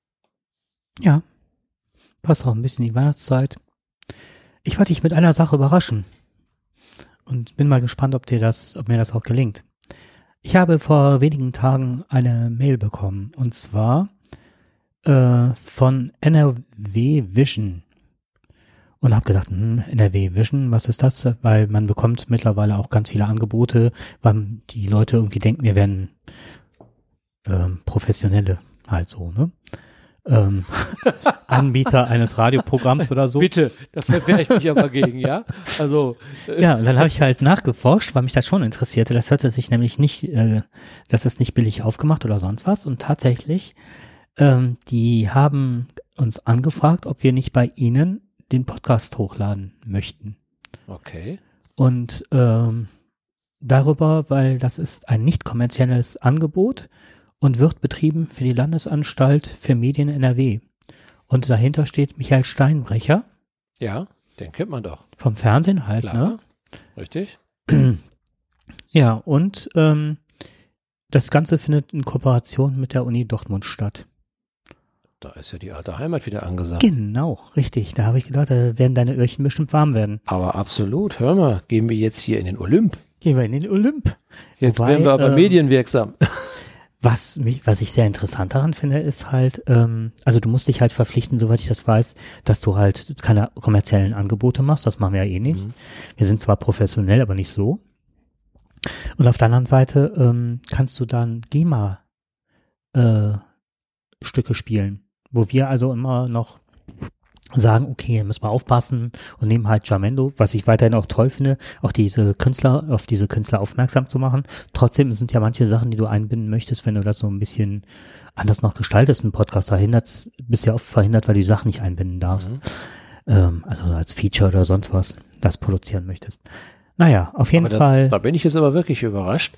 Ja. Passt auch ein bisschen in die Weihnachtszeit. Ich wollte dich mit einer Sache überraschen. Und bin mal gespannt, ob dir das, ob mir das auch gelingt. Ich habe vor wenigen Tagen eine Mail bekommen. Und zwar äh, von NRW Vision. Und habe gedacht, hm, NRW Vision, was ist das? Weil man bekommt mittlerweile auch ganz viele Angebote, weil die Leute irgendwie denken, wir wären ähm, Professionelle halt so, ne? Ähm, (laughs) Anbieter eines Radioprogramms oder so. Bitte, da verwehre ich mich aber gegen, ja? Also, äh, Ja, und dann habe ich halt nachgeforscht, weil mich das schon interessierte. Das hörte sich nämlich nicht, äh, das ist nicht billig aufgemacht oder sonst was. Und tatsächlich, ähm, die haben uns angefragt, ob wir nicht bei ihnen den Podcast hochladen möchten. okay. Und ähm, darüber, weil das ist ein nicht kommerzielles Angebot und wird betrieben für die Landesanstalt für Medien NRW. Und dahinter steht Michael Steinbrecher Ja, den kennt man doch. vom Fernsehen halt, Klar. ne? Richtig? (clears throat) Ja, und ähm, das Ganze findet in Kooperation mit der Uni Dortmund statt. Da ist ja die alte Heimat wieder angesagt. Genau, richtig. Da habe ich gedacht, da werden deine Öhrchen bestimmt warm werden. Aber absolut, hör mal, gehen wir jetzt hier in den Olymp. Gehen wir in den Olymp. Jetzt Wobei, werden wir aber ähm, medienwirksam. (laughs) Was, mich, was ich sehr interessant daran finde, ist halt, ähm, also du musst dich halt verpflichten, soweit ich das weiß, dass du halt keine kommerziellen Angebote machst. Das machen wir ja eh nicht. Mhm. Wir sind zwar professionell, aber nicht so. Und auf der anderen Seite ähm, kannst du dann GEMA äh, Stücke spielen, wo wir also immer noch sagen, okay, müssen wir aufpassen und nehmen halt Jamendo, was ich weiterhin auch toll finde, auch diese Künstler, auf diese Künstler aufmerksam zu machen. Trotzdem sind ja manche Sachen, die du einbinden möchtest, wenn du das so ein bisschen anders noch gestaltest, ein Podcast verhindert, bist ja oft verhindert, weil du die Sachen nicht einbinden darfst. Mhm. Ähm, also als Feature oder sonst was, das produzieren möchtest. Naja, auf jeden das, Fall. Da bin ich jetzt aber wirklich überrascht.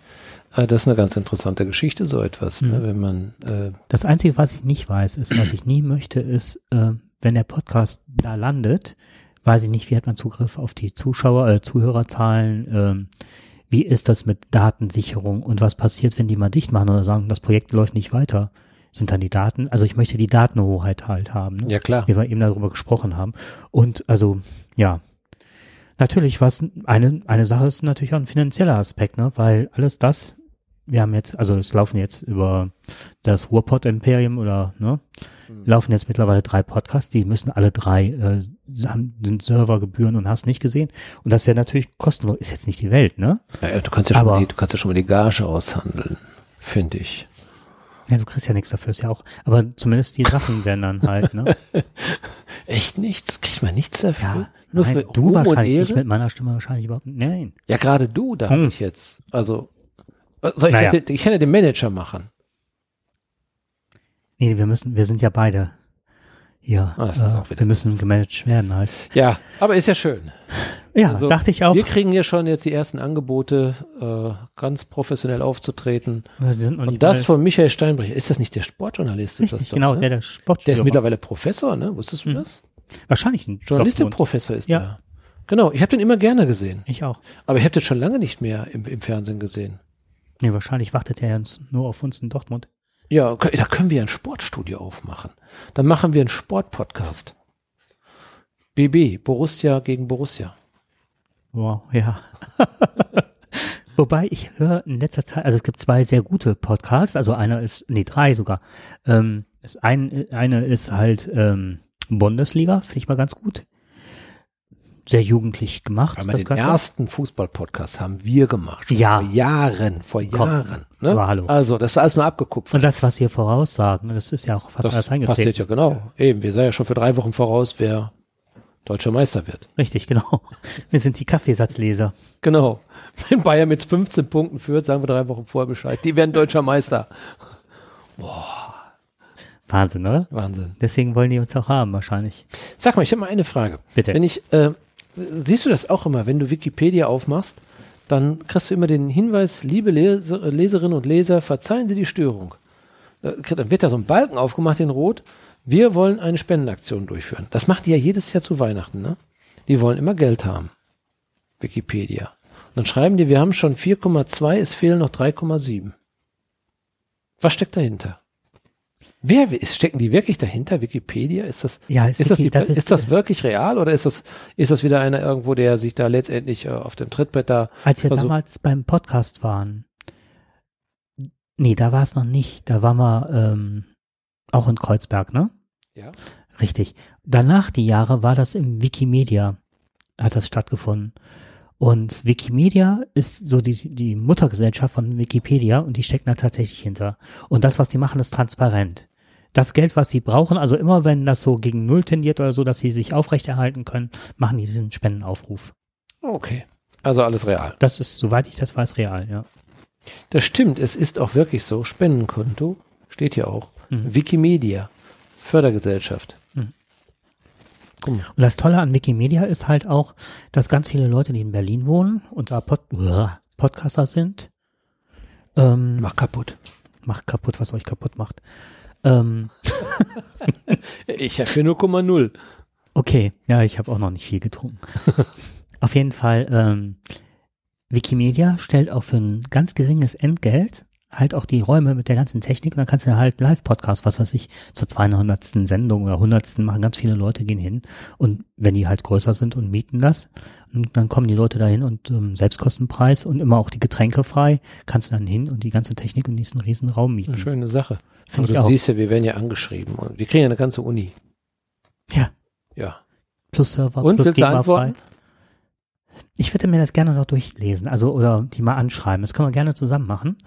Äh, Das ist eine ganz interessante Geschichte, so etwas, ne? Mhm. wenn man äh, Das Einzige, was ich nicht weiß, ist, was ich nie möchte, ist, äh, wenn der Podcast da landet, weiß ich nicht, wie hat man Zugriff auf die Zuschauer, äh, Zuhörerzahlen, ähm, wie ist das mit Datensicherung und was passiert, wenn die mal dicht machen oder sagen, das Projekt läuft nicht weiter? Sind dann die Daten, also ich möchte die Datenhoheit halt haben, ne? ja klar. wie wir eben darüber gesprochen haben. Und also, ja, natürlich was, eine, eine Sache ist natürlich auch ein finanzieller Aspekt, ne, weil alles das, wir haben jetzt, also es laufen jetzt über das Ruhrpott Imperium oder, ne, Mhm. laufen jetzt mittlerweile drei Podcasts, die müssen alle drei, äh, haben sind Servergebühren und hast nicht gesehen. Und das wäre natürlich kostenlos, ist jetzt nicht die Welt, ne? Ja, du kannst ja schon Aber- mal die, du kannst ja schon mal die Gage aushandeln, finde ich. Ja, du kriegst ja nichts dafür, ist ja auch, aber zumindest die Sachen (laughs) werden dann halt, ne? Echt nichts? Kriegt man nichts dafür? Ja, Nur nein, für du Ruhm und wahrscheinlich nicht Ehre? mit meiner Stimme wahrscheinlich überhaupt, nein. Ja, gerade du, da Hm. ich jetzt. Also, soll ich, Naja. hätte- ich kann ja den Manager machen. Nee, wir müssen, wir sind ja beide hier. Ah, äh, wir müssen gemanagt werden halt. Ja, aber ist ja schön. Ja, Also, dachte ich auch. Wir kriegen ja schon jetzt die ersten Angebote, äh, ganz professionell aufzutreten. Nicht Und das von Michael Steinbrich. Ist das nicht der Sportjournalist? Ist das richtig, doch, genau, ne? der der Der Sportführer. ist mittlerweile Professor, ne? Wusstest du Mhm. das? wahrscheinlich ein. Journalistikprofessor ist Ja. er. Genau, ich habe den immer gerne gesehen. Ich auch. Aber ich habe den schon lange nicht mehr im, im Fernsehen gesehen. Nee, wahrscheinlich wartet er jetzt nur auf uns in Dortmund. Ja, da können wir ein Sportstudio aufmachen. Dann machen wir einen Sportpodcast. BB, Borussia gegen Borussia. Wow, ja. (laughs) Wobei ich höre in letzter Zeit, also es gibt zwei sehr gute Podcasts, also einer ist, nee, drei sogar. Ähm, ist ein, eine ist halt ähm, Bundesliga, finde ich mal ganz gut. Sehr jugendlich gemacht. Aber den Ganze. ersten Fußballpodcast haben wir gemacht. Schon Ja. Vor Jahren, vor Komm, Jahren. Ne? aber hallo. Also, das ist alles nur abgekupfert. Und das, was ihr voraussagen, das ist ja auch fast alles Das eingetreten. passiert ja genau. Eben, wir sagen ja schon für drei Wochen voraus, wer deutscher Meister wird. Richtig, genau. (laughs) Wir sind die Kaffeesatzleser. Genau. Wenn Bayern mit 15 Punkten führt, sagen wir drei Wochen vorher Bescheid. Die werden deutscher Meister. Wahnsinn, oder? Wahnsinn. Deswegen wollen die uns auch haben, wahrscheinlich. Sag mal, ich habe mal eine Frage. Bitte. Wenn ich, äh, siehst du das auch immer, wenn du Wikipedia aufmachst, dann kriegst du immer den Hinweis, liebe Leser, Leserinnen und Leser, verzeihen Sie die Störung. Äh, Dann wird da so ein Balken aufgemacht in Rot. Wir wollen eine Spendenaktion durchführen. Das machen die ja jedes Jahr zu Weihnachten, ne? Die wollen immer Geld haben. Wikipedia. Und dann schreiben die, wir haben schon 4,2, es fehlen noch 3,7. Was steckt dahinter? Wer ist, stecken die wirklich dahinter? Wikipedia? Ist das, Ja, ist ist, das, Wiki- die, das ist, ist- das wirklich real oder ist das, ist das wieder einer irgendwo, der sich da letztendlich äh, auf dem Trittbrett da Als wir versucht- damals beim Podcast waren, nee, da war es noch nicht. Da waren wir ähm, auch in Kreuzberg, ne? Ja. Richtig. Danach die Jahre war das im Wikimedia, hat das stattgefunden. Und Wikimedia ist so die, die Muttergesellschaft von Wikipedia und die stecken da tatsächlich hinter. Und das, was die machen, ist transparent. Das Geld, was die brauchen, also immer wenn das so gegen Null tendiert oder so, dass sie sich aufrechterhalten können, machen die diesen Spendenaufruf. Okay. Also alles real. Das ist, soweit ich das weiß, real, ja. Das stimmt, es ist auch wirklich so. Spendenkonto steht hier auch. Mhm. Wikimedia, Fördergesellschaft. Mhm. Und das Tolle an Wikimedia ist halt auch, dass ganz viele Leute, die in Berlin wohnen und da Pod Podcaster sind, ähm, Mach kaputt. macht kaputt, was euch kaputt macht. Ähm, Ich habe für 0,0. okay, ja, ich habe auch noch nicht viel getrunken. (laughs) Auf jeden Fall, ähm, Wikimedia stellt auch für ein ganz geringes Entgelt halt auch die Räume mit der ganzen Technik und dann kannst du halt Live-Podcast, was weiß ich, zur 200. Sendung oder 100. machen ganz viele Leute gehen hin und wenn die halt größer sind und mieten das und dann kommen die Leute dahin und ähm, Selbstkostenpreis und immer auch die Getränke frei, kannst du dann hin und die ganze Technik und diesen riesen Raum mieten. Eine schöne Sache. Finde Aber du auch. siehst ja, wir werden ja angeschrieben und wir kriegen ja eine ganze Uni. Ja. Ja. Plus Server, Und plus willst GEMA frei. Ich würde mir das gerne noch durchlesen, also oder die mal anschreiben. Das können wir gerne zusammen machen,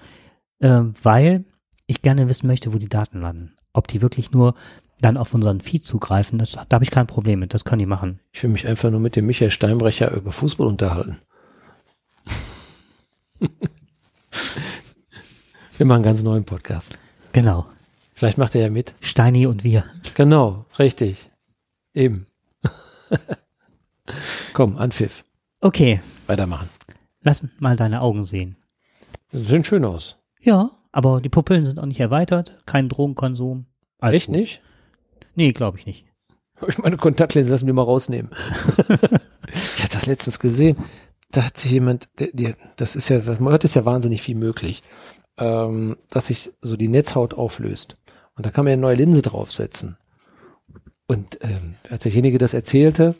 ähm, weil ich gerne wissen möchte, wo die Daten landen. Ob die wirklich nur dann auf unseren Feed zugreifen, das, da habe ich kein Problem mit. Das können die machen. Ich will mich einfach nur mit dem Michael Steinbrecher über Fußball unterhalten. (laughs) wir machen einen ganz neuen Podcast. Genau. Vielleicht macht er ja mit. Steini und wir. Genau, richtig. Eben. (laughs) Komm, Anpfiff. Okay, Weitermachen. lass mal deine Augen sehen. Sehen schön aus. Ja, aber die Pupillen sind auch nicht erweitert, kein Drogenkonsum. Alles Echt gut. nicht? Nee, glaube ich nicht. Ich meine Kontaktlinsen, lassen wir mal rausnehmen. (laughs) ich habe das letztens gesehen. Da hat sich jemand, das ist ja, heute ist ja wahnsinnig viel möglich, ähm, dass sich so die Netzhaut auflöst. Und da kann man ja eine neue Linse draufsetzen. Und ähm, als derjenige das erzählte,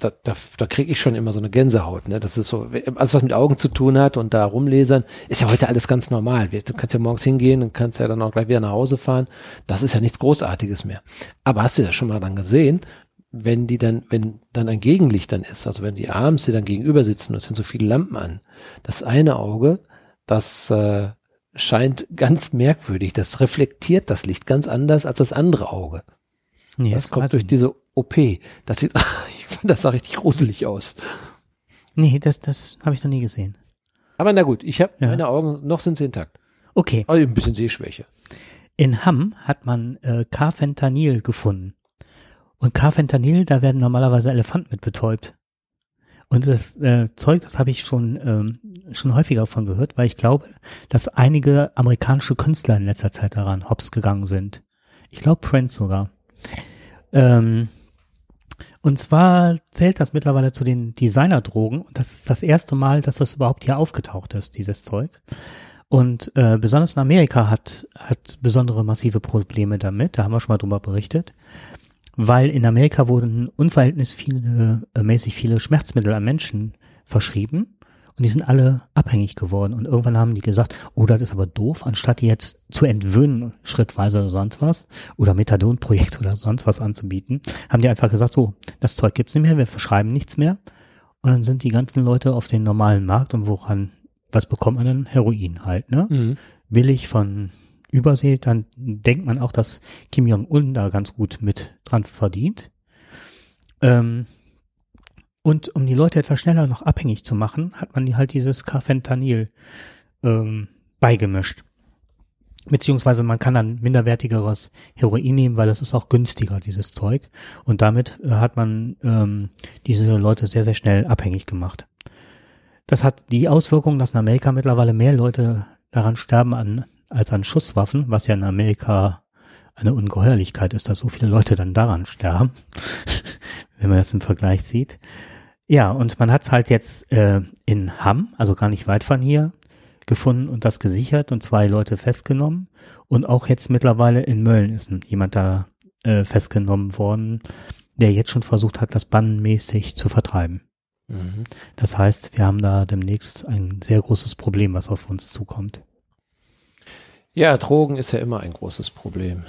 da, da, da kriege ich schon immer so eine Gänsehaut. Ne? Das ist so, alles was mit Augen zu tun hat und da rumlesern, ist ja heute alles ganz normal. Du kannst ja morgens hingehen und kannst ja dann auch gleich wieder nach Hause fahren. Das ist ja nichts Großartiges mehr. Aber hast du das schon mal dann gesehen, wenn die dann, wenn dann ein Gegenlicht dann ist, also wenn die abends die dann gegenüber sitzen und es sind so viele Lampen an, das eine Auge, das äh, scheint ganz merkwürdig, das reflektiert das Licht ganz anders als das andere Auge. Nee, Das weiß kommt durch nicht. diese OP. Das sieht, (laughs) ich fand das sah richtig gruselig aus. Nee, das, das habe ich noch nie gesehen. Aber na gut, ich habe Ja. meine Augen, noch sind sie intakt. Okay. Aber ein bisschen Sehschwäche. In Hamm hat man äh, Carfentanil gefunden. Und Carfentanil, da werden normalerweise Elefanten mit betäubt. Und das äh, Zeug, das habe ich schon, ähm, schon häufiger von gehört, weil ich glaube, dass einige amerikanische Künstler in letzter Zeit daran hops gegangen sind. Ich glaube Prince sogar. Ähm, und zwar zählt das mittlerweile zu den Designerdrogen. Und das ist das erste Mal, dass das überhaupt hier aufgetaucht ist, dieses Zeug. Und äh, besonders in Amerika hat, hat besondere massive Probleme damit. Da haben wir schon mal drüber berichtet. Weil in Amerika wurden unverhältnismäßig viele, äh, viele Schmerzmittel an Menschen verschrieben. Und die sind alle abhängig geworden. Und irgendwann haben die gesagt, oh, das ist aber doof, anstatt die jetzt zu entwöhnen, schrittweise oder sonst was, oder Methadon-Projekt oder sonst was anzubieten, haben die einfach gesagt, so, das Zeug gibt's nicht mehr, wir verschreiben nichts mehr. Und dann sind die ganzen Leute auf den normalen Markt und woran, was bekommt man denn? Heroin halt, ne? Mhm. billig von Übersee, dann denkt man auch, dass Kim Jong-un da ganz gut mit dran verdient. Ähm, und um die Leute etwas schneller noch abhängig zu machen, hat man halt dieses Carfentanil ähm, beigemischt. Beziehungsweise man kann dann minderwertigeres Heroin nehmen, weil das ist auch günstiger, dieses Zeug. Und damit äh, hat man ähm, diese Leute sehr, sehr schnell abhängig gemacht. Das hat die Auswirkung, dass in Amerika mittlerweile mehr Leute daran sterben an, als an Schusswaffen, was ja in Amerika eine Ungeheuerlichkeit ist, dass so viele Leute dann daran sterben, (laughs) wenn man das im Vergleich sieht. Ja, und man hat es halt jetzt äh, in Hamm, also gar nicht weit von hier, gefunden und das gesichert und zwei Leute festgenommen. Und auch jetzt mittlerweile in Mölln ist jemand da äh, festgenommen worden, der jetzt schon versucht hat, das bannenmäßig zu vertreiben. Mhm. Das heißt, wir haben da demnächst ein sehr großes Problem, was auf uns zukommt. Ja, Drogen ist ja immer ein großes Problem.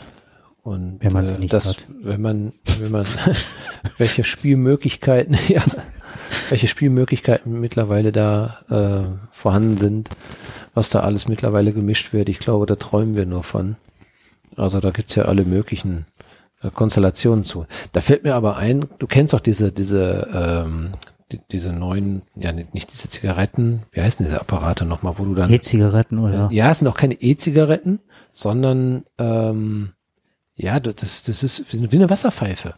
Und Wenn man äh, das, hat. wenn man, wenn man, (laughs) welche Spielmöglichkeiten, (laughs) ja, welche Spielmöglichkeiten mittlerweile da äh, vorhanden sind, was da alles mittlerweile gemischt wird, ich glaube, da träumen wir nur von. Also da gibt's ja alle möglichen äh, Konstellationen zu. Da fällt mir aber ein, du kennst auch diese, diese, ähm, die, diese neuen, ja nicht, diese Zigaretten, wie heißen diese Apparate nochmal, wo du dann E-Zigaretten oder? ja, es sind auch keine E-Zigaretten, sondern ähm, ja, das, das ist wie eine Wasserpfeife.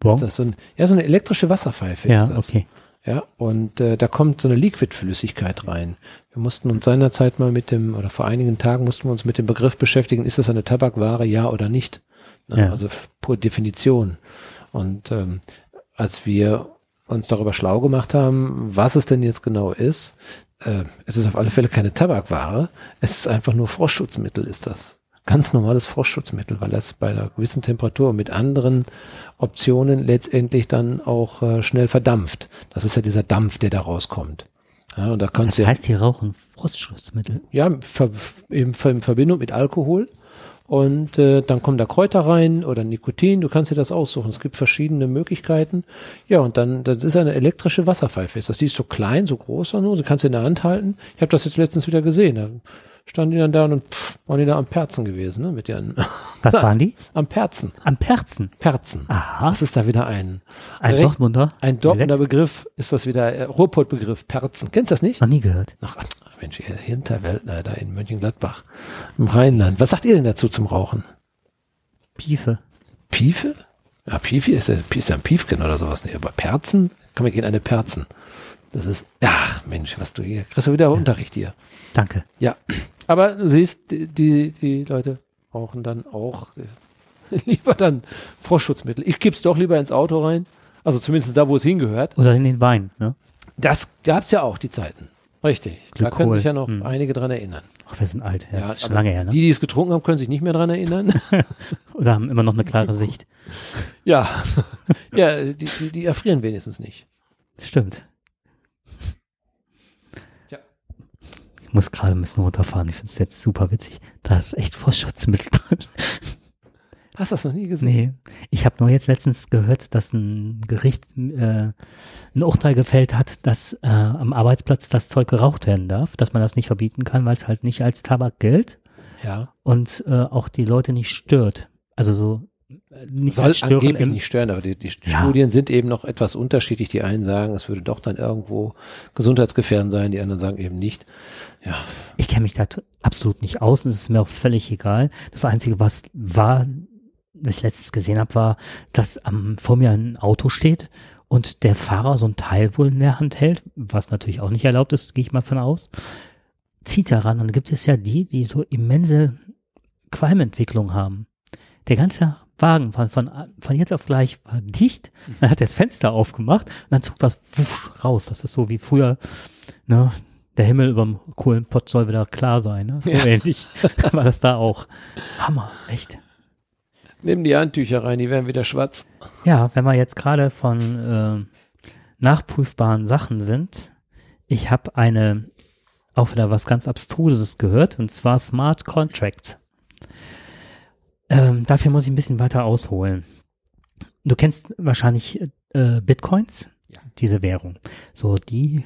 Bon. Ist das so ein, ja, so eine elektrische Wasserpfeife ja, ist das. okay. Ja, und äh, da kommt so eine Liquidflüssigkeit rein. Wir mussten uns seinerzeit mal mit dem, oder vor einigen Tagen mussten wir uns mit dem Begriff beschäftigen, ist das eine Tabakware, ja oder nicht? Ne? Ja. Also pur Definition. Und ähm, als wir uns darüber schlau gemacht haben, was es denn jetzt genau ist, äh, es ist auf alle Fälle keine Tabakware, es ist einfach nur Frostschutzmittel ist das. Ganz normales Frostschutzmittel, weil das bei einer gewissen Temperatur mit anderen Optionen letztendlich dann auch äh, schnell verdampft. Das ist ja dieser Dampf, der da rauskommt. Ja, und da kannst Das heißt, hier rauchen Frostschutzmittel. ja, in, in Verbindung mit Alkohol. Und äh, dann kommen da Kräuter rein oder Nikotin, du kannst dir das aussuchen. Es gibt verschiedene Möglichkeiten. Ja, und dann, das ist eine elektrische Wasserpfeife. Ist das, die ist so klein, so groß nur, sie kannst du in der Hand halten. Ich habe das jetzt letztens wieder gesehen. Da standen die dann da und pff, waren die da am Perzen gewesen, ne? Mit ihren (laughs) Was waren die? am Perzen. Am Perzen. Perzen. Aha. Das ist da wieder ein, Ein recht- Dortmunder. ein Dortmunder Dialekt? Begriff, ist das wieder äh, Ruhrpott-Begriff, Perzen. Kennst du das nicht? Noch nie gehört. Ach, Mensch, ihr Hinterwäldler da in Mönchengladbach, im Rheinland. Was sagt ihr denn dazu zum Rauchen? Piefe. Piefe? Ja, Piefe ist ja, ist ja ein Piefken oder sowas. Nee, aber Perzen? Komm, wir gehen eine Perzen. Das ist, ach Mensch, was du hier, kriegst du wieder Unterricht hier. Danke. Ja, aber du siehst, die, die, Leute brauchen dann auch (laughs) lieber dann Frostschutzmittel. Ich gib's doch lieber ins Auto rein. Also zumindest da, wo es hingehört. Oder in den Wein, ne? Das gab's ja auch, die Zeiten. Richtig. Da können sich ja noch Hm. einige dran erinnern. Ach, wir sind alt. Ja, das ist schon lange her, ne? Die, die es getrunken haben, können sich nicht mehr dran erinnern. (laughs) (laughs) Oder haben immer noch eine klare Sicht. ja, ja, die, die, die erfrieren wenigstens nicht. Stimmt. Ich muss gerade ein bisschen runterfahren. Ich finde es jetzt super witzig. Da ist echt Frostschutzmittel (laughs) drin. Hast du das noch nie gesehen? Nee. Ich habe nur jetzt letztens gehört, dass ein Gericht äh, ein Urteil gefällt hat, dass äh, am Arbeitsplatz das Zeug geraucht werden darf, dass man das nicht verbieten kann, weil es halt nicht als Tabak gilt Ja. und äh, auch die Leute nicht stört. Also so nicht Soll Stören angeblich nicht stören, aber die, die Ja. Studien sind eben noch etwas unterschiedlich. Die einen sagen, es würde doch dann irgendwo gesundheitsgefährdend sein, die anderen sagen eben nicht. Ja, Ich kenne mich da absolut nicht aus und es ist mir auch völlig egal. Das Einzige, was war, was ich letztens gesehen habe, war, dass am, vor mir ein Auto steht und der Fahrer so ein Teil wohl in der Hand hält, was natürlich auch nicht erlaubt ist, gehe ich mal von aus, zieht daran und dann gibt es ja die, die so immense Qualmentwicklung haben. Der ganze Wagen von, von, von jetzt auf gleich war dicht, dann hat er das Fenster aufgemacht und dann zog das wusch raus. Das ist so wie früher, ne, der Himmel überm Kohlenpott soll wieder klar sein, ne? So Ja. ähnlich (laughs) war das da auch. Hammer, echt. nimm die Handtücher rein, die werden wieder schwarz. Ja, wenn wir jetzt gerade von äh, nachprüfbaren Sachen sind, ich habe eine auch wieder was ganz Abstruses gehört, und zwar Smart Contracts. Ähm, dafür muss ich ein bisschen weiter ausholen. Du kennst wahrscheinlich äh, Bitcoins, Ja. diese Währung. So, die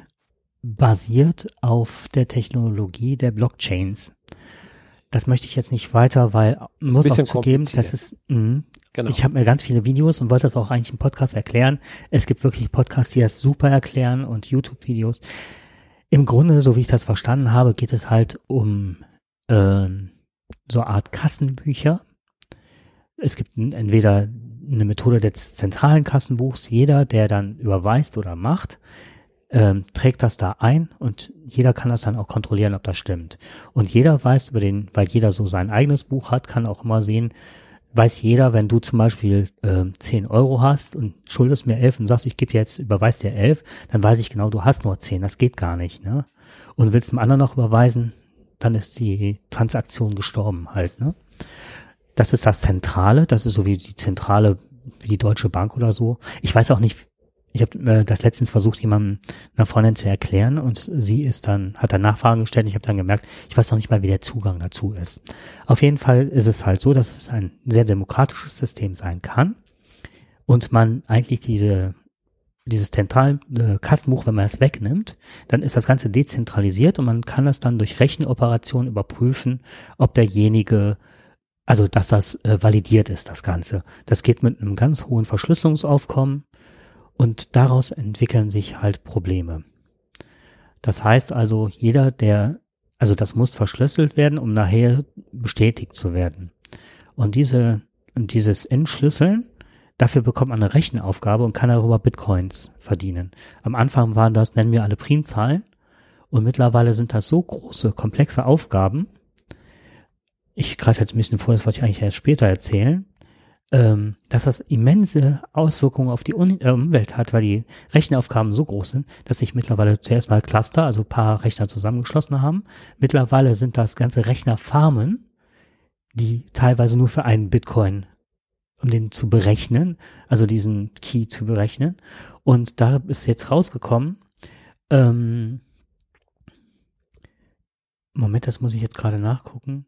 basiert auf der Technologie der Blockchains. das möchte ich jetzt nicht weiter, weil muss auch zugeben, das ist, mh, Genau. ich habe mir ganz viele Videos und wollte das auch eigentlich im Podcast erklären. Es gibt wirklich Podcasts, die das super erklären und YouTube-Videos. Im Grunde, so wie ich das verstanden habe, geht es halt um ähm, so eine Art Kassenbücher. Es gibt entweder eine Methode des zentralen Kassenbuchs. Jeder, der dann überweist oder macht, ähm, trägt das da ein und jeder kann das dann auch kontrollieren, ob das stimmt. Und jeder weiß über den, weil jeder so sein eigenes Buch hat, kann auch immer sehen, weiß jeder, wenn du zum Beispiel ähm, 10 Euro hast und schuldest mir 11 und sagst, ich gebe jetzt, überweis dir 11, dann weiß ich genau, du hast nur 10, das geht gar nicht. Ne? Und willst dem anderen noch überweisen, dann ist die Transaktion gestorben halt. Ne? Das ist das Zentrale, das ist so wie die Zentrale, wie die Deutsche Bank oder so. Ich weiß auch nicht, ich habe äh, das letztens versucht, jemandem einer Freundin zu erklären und sie ist dann, hat dann Nachfragen gestellt. Ich habe dann gemerkt, ich weiß noch nicht mal, wie der Zugang dazu ist. Auf jeden Fall ist es halt so, dass es ein sehr demokratisches System sein kann und man eigentlich diese dieses zentrale äh, Kassenbuch, wenn man es wegnimmt, dann ist das Ganze dezentralisiert und man kann das dann durch Rechenoperationen überprüfen, ob derjenige, also dass das äh, validiert ist, das Ganze. Das geht mit einem ganz hohen Verschlüsselungsaufkommen und daraus entwickeln sich halt Probleme. Das heißt also, jeder, der, also das muss verschlüsselt werden, um nachher bestätigt zu werden. Und diese, dieses Entschlüsseln, dafür bekommt man eine Rechenaufgabe und kann darüber Bitcoins verdienen. Am Anfang waren das, nennen wir alle Primzahlen. Und mittlerweile sind das so große, komplexe Aufgaben. Ich greife jetzt ein bisschen vor, das wollte ich eigentlich erst später erzählen ähm, dass das immense Auswirkungen auf die Un äh, Umwelt hat, weil die Rechenaufgaben so groß sind, dass sich mittlerweile zuerst mal Cluster, also ein paar Rechner zusammengeschlossen haben. Mittlerweile sind das ganze Rechnerfarmen, die teilweise nur für einen Bitcoin, um den zu berechnen, also diesen Key zu berechnen. Und da ist jetzt rausgekommen, ähm, Moment, das muss ich jetzt gerade nachgucken.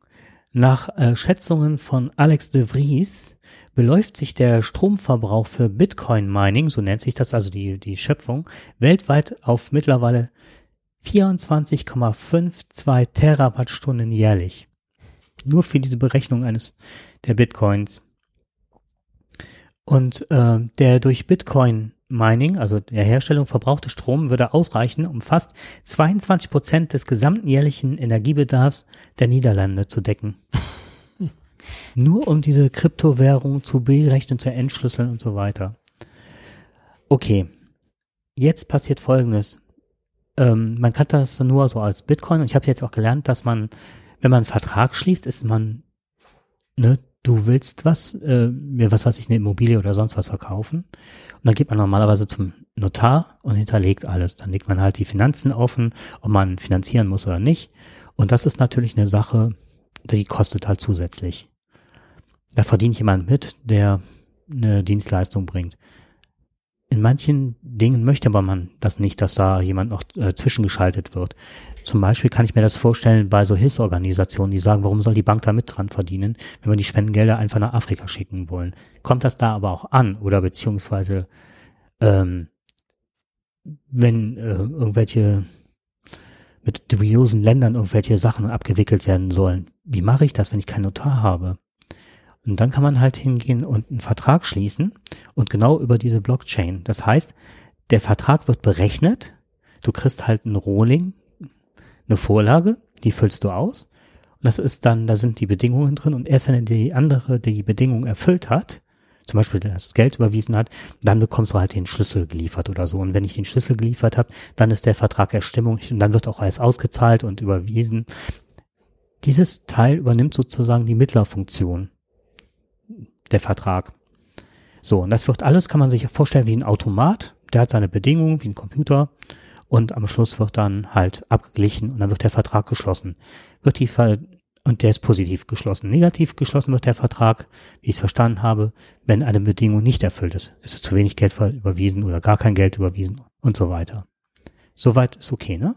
Nach äh, Schätzungen von Alex de Vries beläuft sich der Stromverbrauch für Bitcoin Mining, so nennt sich das also die, die Schöpfung, weltweit auf mittlerweile 24,52 Terawattstunden jährlich. Nur für diese Berechnung eines der Bitcoins. Und äh, der durch Bitcoin Mining, also der Herstellung verbrauchte Strom, würde ausreichen, um fast 22 Prozent des gesamten jährlichen Energiebedarfs der Niederlande zu decken. (laughs) Nur um diese Kryptowährung zu berechnen, zu entschlüsseln und so weiter. Okay, jetzt passiert Folgendes. Ähm, man kann das nur so als Bitcoin und ich habe jetzt auch gelernt, dass man, wenn man einen Vertrag schließt, ist man, ne, du willst was, äh, mir was weiß ich, eine Immobilie oder sonst was verkaufen. Und dann geht man normalerweise zum Notar und hinterlegt alles. Dann legt man halt die Finanzen offen, ob man finanzieren muss oder nicht. Und das ist natürlich eine Sache, die kostet halt zusätzlich. Da verdient jemand mit, der eine Dienstleistung bringt. In manchen Dingen möchte aber man das nicht, dass da jemand noch äh, zwischengeschaltet wird. Zum Beispiel kann ich mir das vorstellen bei so Hilfsorganisationen, die sagen, warum soll die Bank da mit dran verdienen, wenn wir die Spendengelder einfach nach Afrika schicken wollen. Kommt das da aber auch an oder beziehungsweise ähm, wenn äh, irgendwelche mit dubiosen Ländern irgendwelche Sachen abgewickelt werden sollen. Wie mache ich das, wenn ich keinen Notar habe? Und dann kann man halt hingehen und einen Vertrag schließen und genau über diese Blockchain. Das heißt, der Vertrag wird berechnet, du kriegst halt ein Rolling, eine Vorlage, die füllst du aus. Und das ist dann, da sind die Bedingungen drin und erst wenn die andere die Bedingung erfüllt hat, zum Beispiel das Geld überwiesen hat, dann bekommst du halt den Schlüssel geliefert oder so. Und wenn ich den Schlüssel geliefert habe, dann ist der Vertrag Erstimmung und dann wird auch alles ausgezahlt und überwiesen. Dieses Teil übernimmt sozusagen die Mittlerfunktion, der Vertrag. So, und das wird alles, kann man sich vorstellen, wie ein Automat. Der hat seine Bedingungen, wie ein Computer. Und am Schluss wird dann halt abgeglichen und dann wird der Vertrag geschlossen. Wird die Ver und der ist positiv geschlossen. Negativ geschlossen wird der Vertrag, wie ich es verstanden habe, wenn eine Bedingung nicht erfüllt ist. Es ist zu wenig Geld überwiesen oder gar kein Geld überwiesen und so weiter. Soweit ist okay, ne?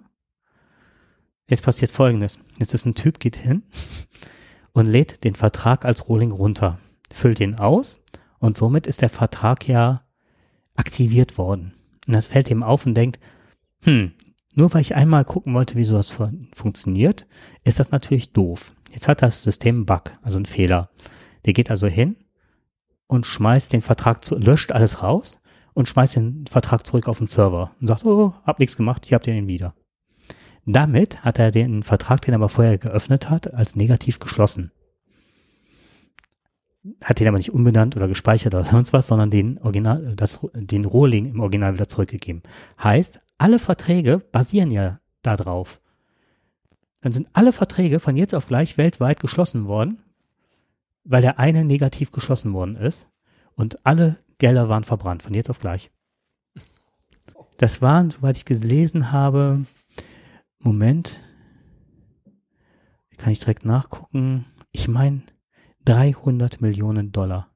Jetzt passiert folgendes. Jetzt ist ein Typ, geht hin (laughs) und lädt den Vertrag als Rolling runter, füllt ihn aus und somit ist der Vertrag ja aktiviert worden. Und das fällt ihm auf und denkt, hm, nur weil ich einmal gucken wollte, wie sowas fun funktioniert, ist das natürlich doof. Jetzt hat das System einen Bug, also einen Fehler. Der geht also hin und schmeißt den Vertrag zu, löscht alles raus und schmeißt den Vertrag zurück auf den Server und sagt, oh, hab nichts gemacht, hier habt ihr ihn wieder. Damit hat er den Vertrag, den er aber vorher geöffnet hat, als negativ geschlossen. Hat den aber nicht umbenannt oder gespeichert oder (laughs) sonst was, sondern den Original, das, den Rohling im Original wieder zurückgegeben. Heißt, alle Verträge basieren ja darauf. Dann sind alle Verträge von jetzt auf gleich weltweit geschlossen worden, weil der eine negativ geschlossen worden ist und alle Gelder waren verbrannt, von jetzt auf gleich. Das waren, soweit ich gelesen habe, Moment, kann ich direkt nachgucken. Ich meine 300 Millionen Dollar.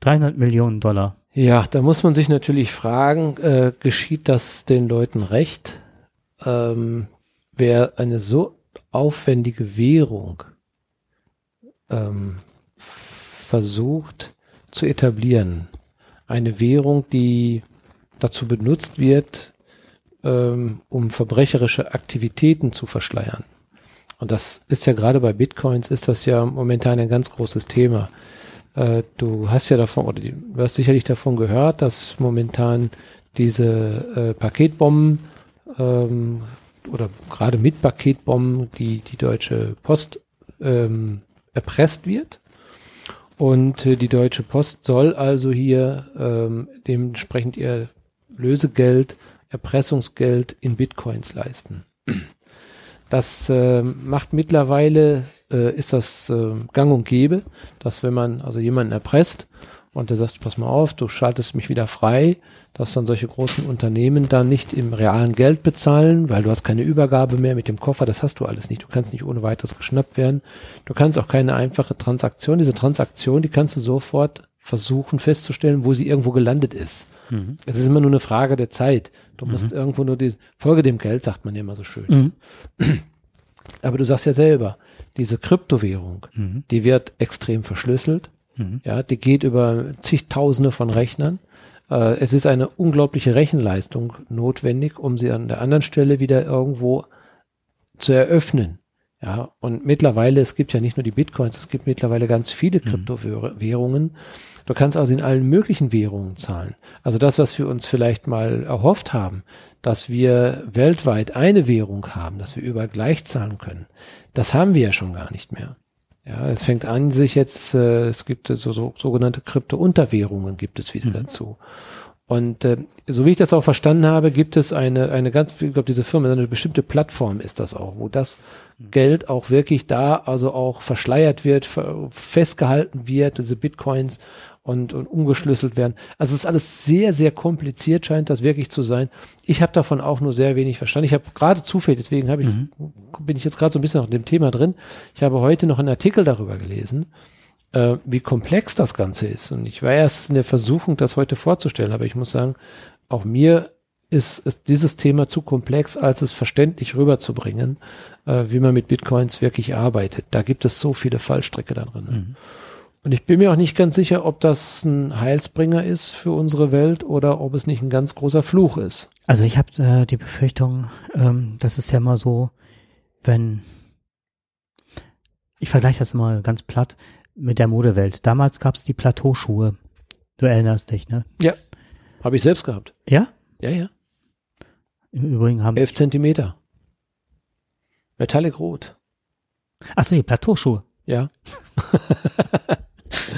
300 Millionen Dollar. Ja, da muss man sich natürlich fragen, äh, geschieht das den Leuten recht? Ähm, wer eine so aufwendige Währung ähm, versucht zu etablieren, eine Währung, die dazu benutzt wird, ähm, um verbrecherische Aktivitäten zu verschleiern. Und das ist ja gerade bei Bitcoins ist das ja momentan ein ganz großes Thema. Äh, du hast ja davon, oder du hast sicherlich davon gehört, dass momentan diese äh, Paketbomben ähm, oder gerade mit Paketbomben die, die Deutsche Post ähm, erpresst wird. Und äh, die Deutsche Post soll also hier ähm, dementsprechend ihr Lösegeld, Erpressungsgeld in Bitcoins leisten. Das äh, macht mittlerweile, äh, ist das äh, gang und gäbe, dass wenn man also jemanden erpresst und der sagt, pass mal auf, du schaltest mich wieder frei, dass dann solche großen Unternehmen dann nicht im realen Geld bezahlen, weil du hast keine Übergabe mehr mit dem Koffer, das hast du alles nicht. Du kannst nicht ohne weiteres geschnappt werden. Du kannst auch keine einfache Transaktion, diese Transaktion, die kannst du sofort versuchen festzustellen, wo sie irgendwo gelandet ist. Mhm. Es ist immer nur eine Frage der Zeit. Du mhm. musst irgendwo nur die Folge dem Geld, sagt man ja immer so schön. Mhm. (clears throat) Aber du sagst ja selber, diese Kryptowährung, mhm. die wird extrem verschlüsselt. Mhm. Ja, die geht über zigtausende von Rechnern. Äh, es ist eine unglaubliche Rechenleistung notwendig, um sie an der anderen Stelle wieder irgendwo zu eröffnen. Ja, und mittlerweile, es gibt ja nicht nur die Bitcoins, es gibt mittlerweile ganz viele mhm. Kryptowährungen. Du kannst also in allen möglichen Währungen zahlen. Also das, was wir uns vielleicht mal erhofft haben, dass wir weltweit eine Währung haben, dass wir überall gleich zahlen können, das haben wir ja schon gar nicht mehr. Ja, es fängt an, sich jetzt, äh, es gibt so, so sogenannte Krypto-Unterwährungen gibt es wieder mhm. dazu. Und äh, so wie ich das auch verstanden habe, gibt es eine, eine ganz, ich glaube, diese Firma, eine bestimmte Plattform ist das auch, wo das mhm. Geld auch wirklich da, also auch verschleiert wird, festgehalten wird, diese Bitcoins und, und umgeschlüsselt werden. Also es ist alles sehr, sehr kompliziert, scheint das wirklich zu sein. Ich habe davon auch nur sehr wenig verstanden. Ich habe gerade zufällig, deswegen habe ich, mhm. bin ich jetzt gerade so ein bisschen noch in dem Thema drin. Ich habe heute noch einen Artikel darüber gelesen äh, wie komplex das Ganze ist. Und ich war erst in der Versuchung, das heute vorzustellen, aber ich muss sagen, auch mir ist, ist dieses Thema zu komplex, als es verständlich rüberzubringen, äh, wie man mit Bitcoins wirklich arbeitet. Da gibt es so viele Fallstricke da drin. Mhm. Und ich bin mir auch nicht ganz sicher, ob das ein Heilsbringer ist für unsere Welt oder ob es nicht ein ganz großer Fluch ist. Also ich habe äh, die Befürchtung, ähm, das ist ja mal so, wenn ich vergleiche das mal ganz platt, mit der Modewelt. Damals gab es die Plateauschuhe. Du erinnerst dich, ne? Ja. Habe ich selbst gehabt. Ja? Ja, ja. Im Übrigen haben. Elf Zentimeter. Metallic Rot. Achso, die Plateauschuhe. Ja. (laughs)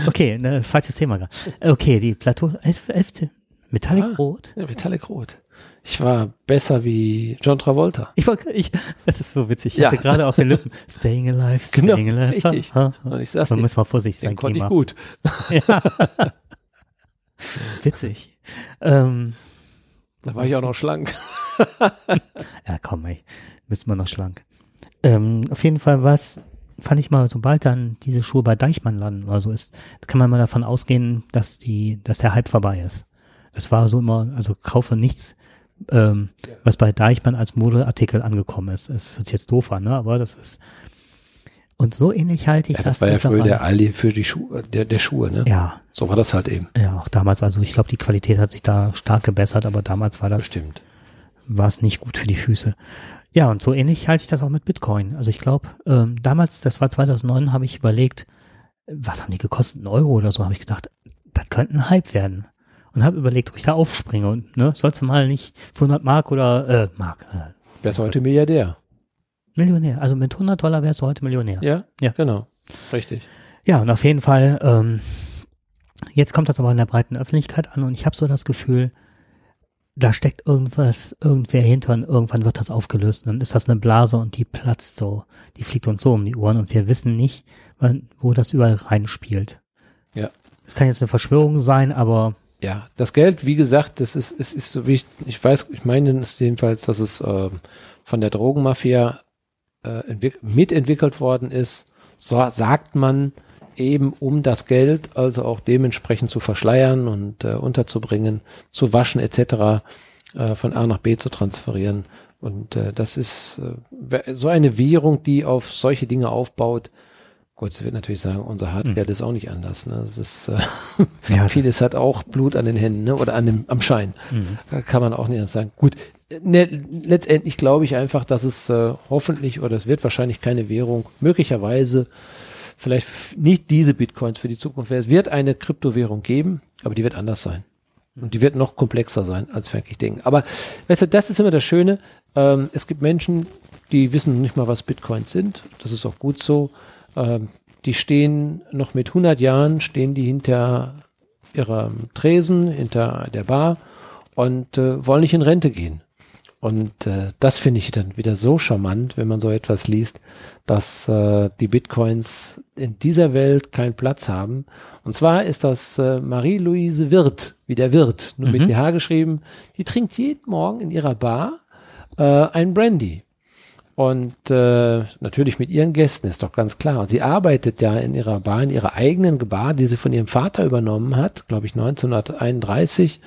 okay, ne, falsches Thema. Okay, die Plateau. Elf, elf, Metallic ah, Rot? Ja, Metallic Rot. Ich war besser wie John Travolta. Ich war, ich, das ist so witzig. Ich ja. hatte gerade auf den Lippen Staying Alive, Staying genau, Alive. Richtig. Und ich sag's Man muss mal vorsichtig sein. Den konnte ich gut. (laughs) Ja. witzig. Ähm, da war ich auch noch schlank. (laughs) ja, komm, ey. Müssen wir noch schlank. Ähm, auf jeden Fall was fand ich mal, sobald dann diese Schuhe bei Deichmann landen oder so ist, kann man mal davon ausgehen, dass die, dass der Hype vorbei ist. Das war so immer, also kaufe nichts, ähm, ja. was bei Deichmann als Modeartikel angekommen ist. Es hört sich jetzt doof an, ne? aber das ist und so ähnlich halte ich ja, das. Das war ja früher der Aldi für die Schuhe, der, der Schuhe, ne? Ja. So war das halt eben. Ja, auch damals, also ich glaube, die Qualität hat sich da stark gebessert, aber damals war das. Bestimmt. war es nicht gut für die Füße. Ja, und so ähnlich halte ich das auch mit Bitcoin. Also ich glaube, ähm, damals, das war 2009, habe ich überlegt, was haben die gekostet, ein Euro oder so, habe ich gedacht, das könnte ein Hype werden. Und habe überlegt, ob ich da aufspringe und ne, sollst du mal nicht für 100 Mark oder äh, Mark, äh, Wer ist heute Milliardär? Millionär. Also mit 100 Dollar wärst du heute Millionär. Ja? Ja. Genau. Richtig. Ja, und auf jeden Fall, ähm, jetzt kommt das aber in der breiten Öffentlichkeit an und ich habe so das Gefühl, da steckt irgendwas, irgendwer hinter und irgendwann wird das aufgelöst. Und dann ist das eine Blase und die platzt so. Die fliegt uns so um die Ohren und wir wissen nicht, wann, wo das überall reinspielt. Ja. Es kann jetzt eine Verschwörung sein, aber Ja, das Geld, wie gesagt, das ist, es ist so wie ich, ich weiß, ich meine es jedenfalls, dass es ähm, von der Drogenmafia äh, entwick- mitentwickelt worden ist, so sagt man eben um das Geld also auch dementsprechend zu verschleiern und äh, unterzubringen, zu waschen etc., äh, von A nach B zu transferieren. Und äh, das ist äh, so eine Währung, die auf solche Dinge aufbaut. Gut, sie wird natürlich sagen, unser Hartgeld ist auch nicht anders. Ne? Es ist äh, (laughs) ja, (laughs) Vieles hat auch Blut an den Händen ne? oder an dem, am Schein. Mhm. Da kann man auch nicht sagen. Gut, ne, letztendlich glaube ich einfach, dass es äh, hoffentlich oder es wird wahrscheinlich keine Währung, möglicherweise vielleicht nicht diese Bitcoins für die Zukunft. Es wird eine Kryptowährung geben, aber die wird anders sein. Und die wird noch komplexer sein, als wir eigentlich denken. Aber weißt du, das ist immer das Schöne. Ähm, es gibt Menschen, die wissen nicht mal, was Bitcoins sind. Das ist auch gut so. Ähm, die stehen noch mit 100 Jahren, stehen die hinter ihrem Tresen, hinter der Bar und äh, wollen nicht in Rente gehen. Und äh, das finde ich dann wieder so charmant, wenn man so etwas liest, dass äh, die Bitcoins in dieser Welt keinen Platz haben. Und zwar ist das äh, Marie-Louise Wirth, wie der Wirt, nur mit Mhm. BH geschrieben. Die trinkt jeden Morgen in ihrer Bar äh, ein Brandy. Und äh, natürlich mit ihren Gästen, ist doch ganz klar. Und sie arbeitet ja in ihrer Bar, in ihrer eigenen Bar, die sie von ihrem Vater übernommen hat, glaube ich 1931.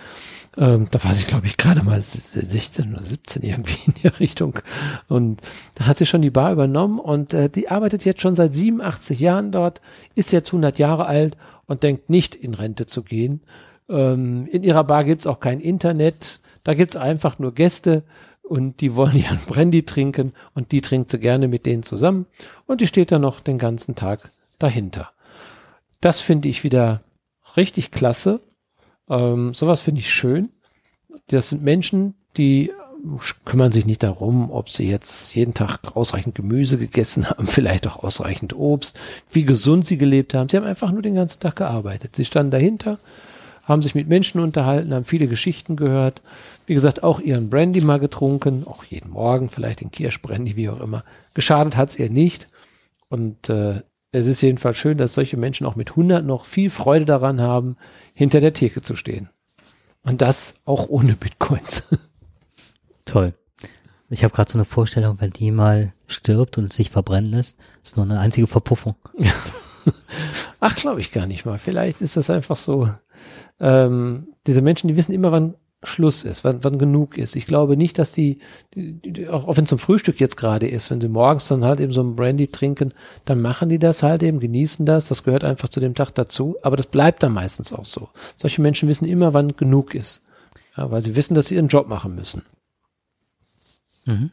Ähm, da war sie, glaube ich, gerade mal 16 oder 17 irgendwie in der Richtung. Und da hat sie schon die Bar übernommen und äh, die arbeitet jetzt schon seit 87 Jahren dort, ist jetzt 100 Jahre alt und denkt nicht in Rente zu gehen. Ähm, in ihrer Bar gibt's auch kein Internet, da gibt's einfach nur Gäste und die wollen ihren Brandy trinken und die trinkt sie gerne mit denen zusammen und die steht dann noch den ganzen Tag dahinter. Das finde ich wieder richtig klasse. Ähm, sowas finde ich schön. Das sind Menschen, die kümmern sich nicht darum, ob sie jetzt jeden Tag ausreichend Gemüse gegessen (laughs) haben, vielleicht auch ausreichend Obst, wie gesund sie gelebt haben. Sie haben einfach nur den ganzen Tag gearbeitet. Sie standen dahinter, haben sich mit Menschen unterhalten, haben viele Geschichten gehört. Wie gesagt, auch ihren Brandy mal getrunken, auch jeden Morgen vielleicht den Kirschbrandy, wie auch immer. Geschadet hat es ihr nicht. Und äh, es ist jedenfalls schön, dass solche Menschen auch mit 100 noch viel Freude daran haben, hinter der Theke zu stehen. Und das auch ohne Bitcoins. (laughs) toll. Ich habe gerade so eine Vorstellung, wenn die mal stirbt und sich verbrennen lässt, ist nur eine einzige Verpuffung. (laughs) Ach, glaube ich gar nicht mal. Vielleicht ist das einfach so. Ähm, diese Menschen, die wissen immer, wann Schluss ist, wann, wann genug ist. Ich glaube nicht, dass die, die, die auch, auch wenn zum Frühstück jetzt gerade ist, wenn sie morgens dann halt eben so ein Brandy trinken, dann machen die das halt eben, genießen das. Das gehört einfach zu dem Tag dazu. Aber das bleibt dann meistens auch so. Solche Menschen wissen immer, wann genug ist. Ja, weil sie wissen, dass sie ihren Job machen müssen. Mhm.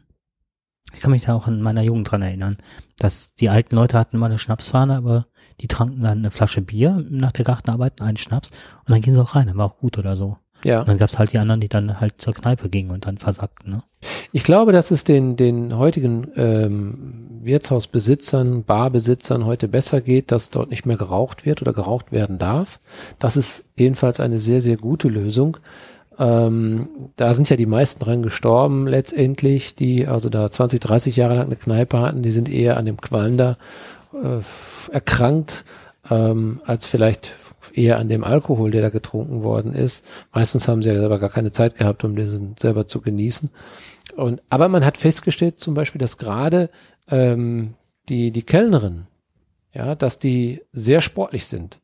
Ich kann mich da auch in meiner Jugend dran erinnern, dass die alten Leute hatten immer eine Schnapsfahne, aber die tranken dann eine Flasche Bier nach der Gartenarbeit, einen Schnaps und dann gehen sie auch rein, dann war auch gut oder so. Ja. Und dann gab's halt die anderen, die dann halt zur Kneipe gingen und dann versackten, ne? Ich glaube, dass es den, den heutigen ähm, Wirtshausbesitzern, Barbesitzern heute besser geht, dass dort nicht mehr geraucht wird oder geraucht werden darf. Das ist jedenfalls eine sehr, sehr gute Lösung. Ähm, da sind ja die meisten dran gestorben letztendlich, die also da 20, 30 Jahre lang eine Kneipe hatten, die sind eher an dem Qualm da äh, erkrankt, ähm, als vielleicht eher an dem Alkohol, der da getrunken worden ist. Meistens haben sie ja selber gar keine Zeit gehabt, um diesen selber zu genießen. Und, aber man hat festgestellt zum Beispiel, dass gerade ähm, die, die Kellnerin, ja, dass die sehr sportlich sind.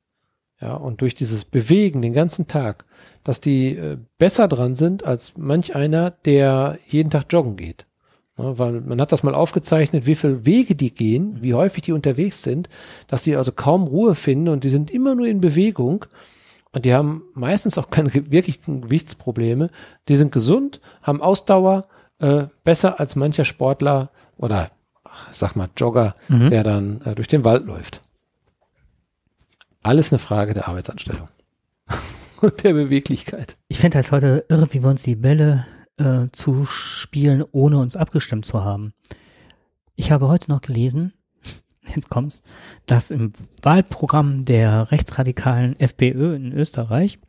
Ja, und durch dieses Bewegen den ganzen Tag, dass die äh, besser dran sind als manch einer, der jeden Tag joggen geht. Ja, weil man hat das mal aufgezeichnet, wie viel Wege die gehen, wie häufig die unterwegs sind, dass sie also kaum Ruhe finden und die sind immer nur in Bewegung. und die haben meistens auch keine wirklichen Gewichtsprobleme. Die sind gesund, haben Ausdauer, äh, besser als mancher Sportler oder ach, sag mal Jogger, Mhm. der dann äh, durch den Wald läuft. Alles eine Frage der Arbeitsanstellung (laughs) und der Beweglichkeit. Ich finde das heute irre, wie wir uns die Bälle äh, zuspielen, ohne uns abgestimmt zu haben. Ich habe heute noch gelesen, (laughs) jetzt kommt's, dass im Wahlprogramm der rechtsradikalen FPÖ in Österreich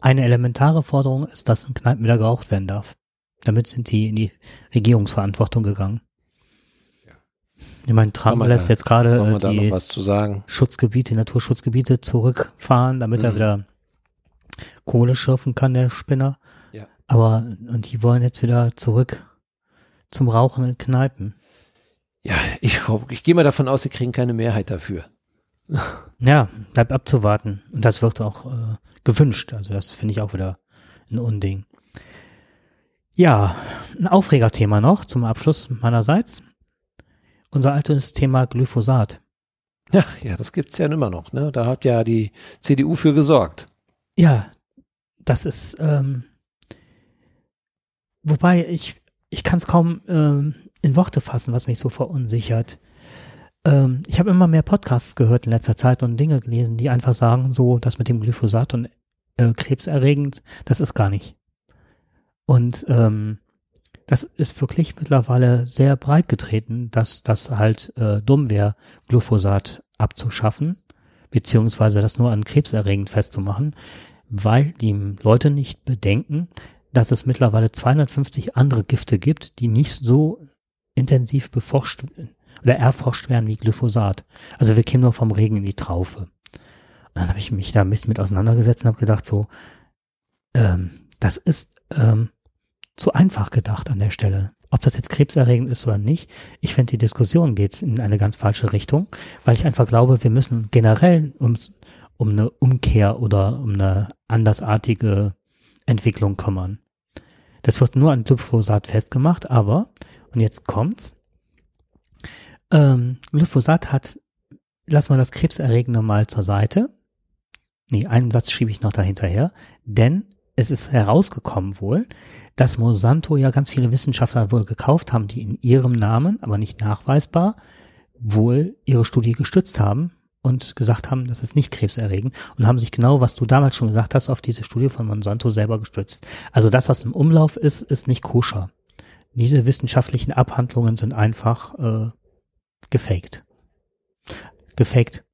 eine elementare Forderung ist, dass in Kneipen wieder geraucht werden darf. Damit sind die in die Regierungsverantwortung gegangen. Ich meine, Trump lässt da- jetzt gerade die was zu sagen? Schutzgebiete, Naturschutzgebiete zurückfahren, damit er Mhm. wieder Kohle schürfen kann, der Spinner. Aber, und die wollen jetzt wieder zurück zum Rauchen in Kneipen. Ja, ich, ich gehe mal davon aus, sie kriegen keine Mehrheit dafür. (laughs) Ja, bleibt abzuwarten. Und das wird auch äh, gewünscht. Also das finde ich auch wieder ein Unding. Ja, ein Aufregerthema noch zum Abschluss meinerseits. Unser altes Thema Glyphosat. Ja, ja, das gibt's ja immer noch. Ne? Da hat ja die CDU für gesorgt. Ja, das ist, ähm, wobei ich, ich kann es kaum ähm, in Worte fassen, was mich so verunsichert. Ähm, ich habe immer mehr Podcasts gehört in letzter Zeit und Dinge gelesen, die einfach sagen, so, das mit dem Glyphosat und äh, krebserregend, das ist gar nicht. Und ähm, das ist wirklich mittlerweile sehr breit getreten, dass das halt äh, dumm wäre, Glyphosat abzuschaffen, beziehungsweise das nur an krebserregend festzumachen weil die Leute nicht bedenken, dass es mittlerweile 250 andere Gifte gibt, die nicht so intensiv beforscht oder erforscht werden wie Glyphosat. Also wir kämen nur vom Regen in die Traufe. Und dann habe ich mich da ein bisschen mit auseinandergesetzt und habe gedacht, so, ähm, das ist ähm, zu einfach gedacht an der Stelle. Ob das jetzt krebserregend ist oder nicht, ich finde, die Diskussion geht in eine ganz falsche Richtung, weil ich einfach glaube, wir müssen generell uns um eine Umkehr oder um eine andersartige Entwicklung kümmern. Das wird nur an Glyphosat festgemacht, aber, und jetzt kommt's, ähm, Glyphosat hat, lassen wir das Krebserregende mal zur Seite. Nee, einen Satz schiebe ich noch dahinterher, denn es ist herausgekommen wohl, dass Monsanto ja ganz viele Wissenschaftler wohl gekauft haben, die in ihrem Namen, aber nicht nachweisbar, wohl ihre Studie gestützt haben und gesagt haben, das ist nicht krebserregend und haben sich genau, was du damals schon gesagt hast, auf diese Studie von Monsanto selber gestützt. Also das, was im Umlauf ist, ist nicht koscher. Diese wissenschaftlichen Abhandlungen sind einfach äh, gefaked. Gefaked.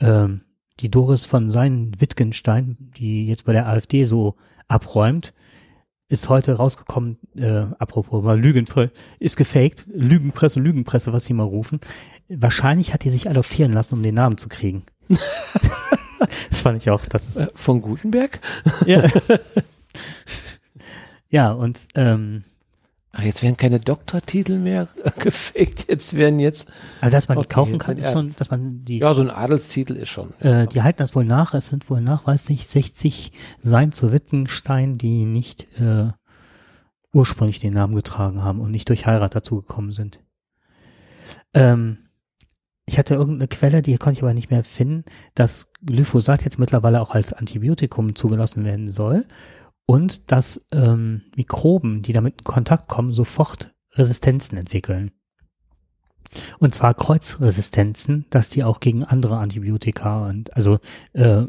Ähm, die Doris von Sein Wittgenstein, die jetzt bei der AfD so abräumt, ist heute rausgekommen, äh, apropos mal Lügenpresse, ist gefaked, Lügenpresse, Lügenpresse, was sie mal rufen. Wahrscheinlich hat die sich adoptieren lassen, um den Namen zu kriegen. (laughs) das fand ich auch, das Äh, ist, von Gutenberg? ja. (laughs) ja, und ähm, Ach, jetzt werden keine Doktortitel mehr (laughs) gefaked. Jetzt werden jetzt, also dass man die Okay, kaufen kann, ist schon, dass man die ja, so ein Adelstitel ist schon. Äh, die halten das wohl nach. Es sind wohl nachweislich 60 Sein zu Wittgenstein, die nicht äh, ursprünglich den Namen getragen haben und nicht durch Heirat dazugekommen sind. Ähm, ich hatte irgendeine Quelle, die konnte ich aber nicht mehr finden, dass Glyphosat jetzt mittlerweile auch als Antibiotikum zugelassen werden soll und dass ähm, Mikroben, die damit in Kontakt kommen, sofort Resistenzen entwickeln. Und zwar Kreuzresistenzen, dass die auch gegen andere Antibiotika und also äh,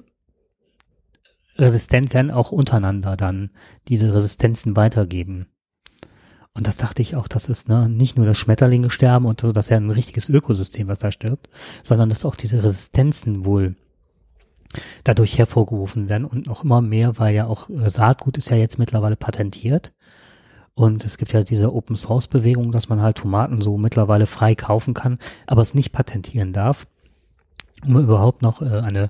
resistent werden auch untereinander dann diese Resistenzen weitergeben. Und das dachte ich auch, das ist ne, nicht nur, dass Schmetterlinge sterben und so, das ist ja ein richtiges Ökosystem, was da stirbt, sondern dass auch diese Resistenzen wohl dadurch hervorgerufen werden und noch immer mehr, weil ja auch äh, Saatgut ist ja jetzt mittlerweile patentiert. Und es gibt ja diese Open Source Bewegung, dass man halt Tomaten so mittlerweile frei kaufen kann, aber es nicht patentieren darf, um überhaupt noch äh, eine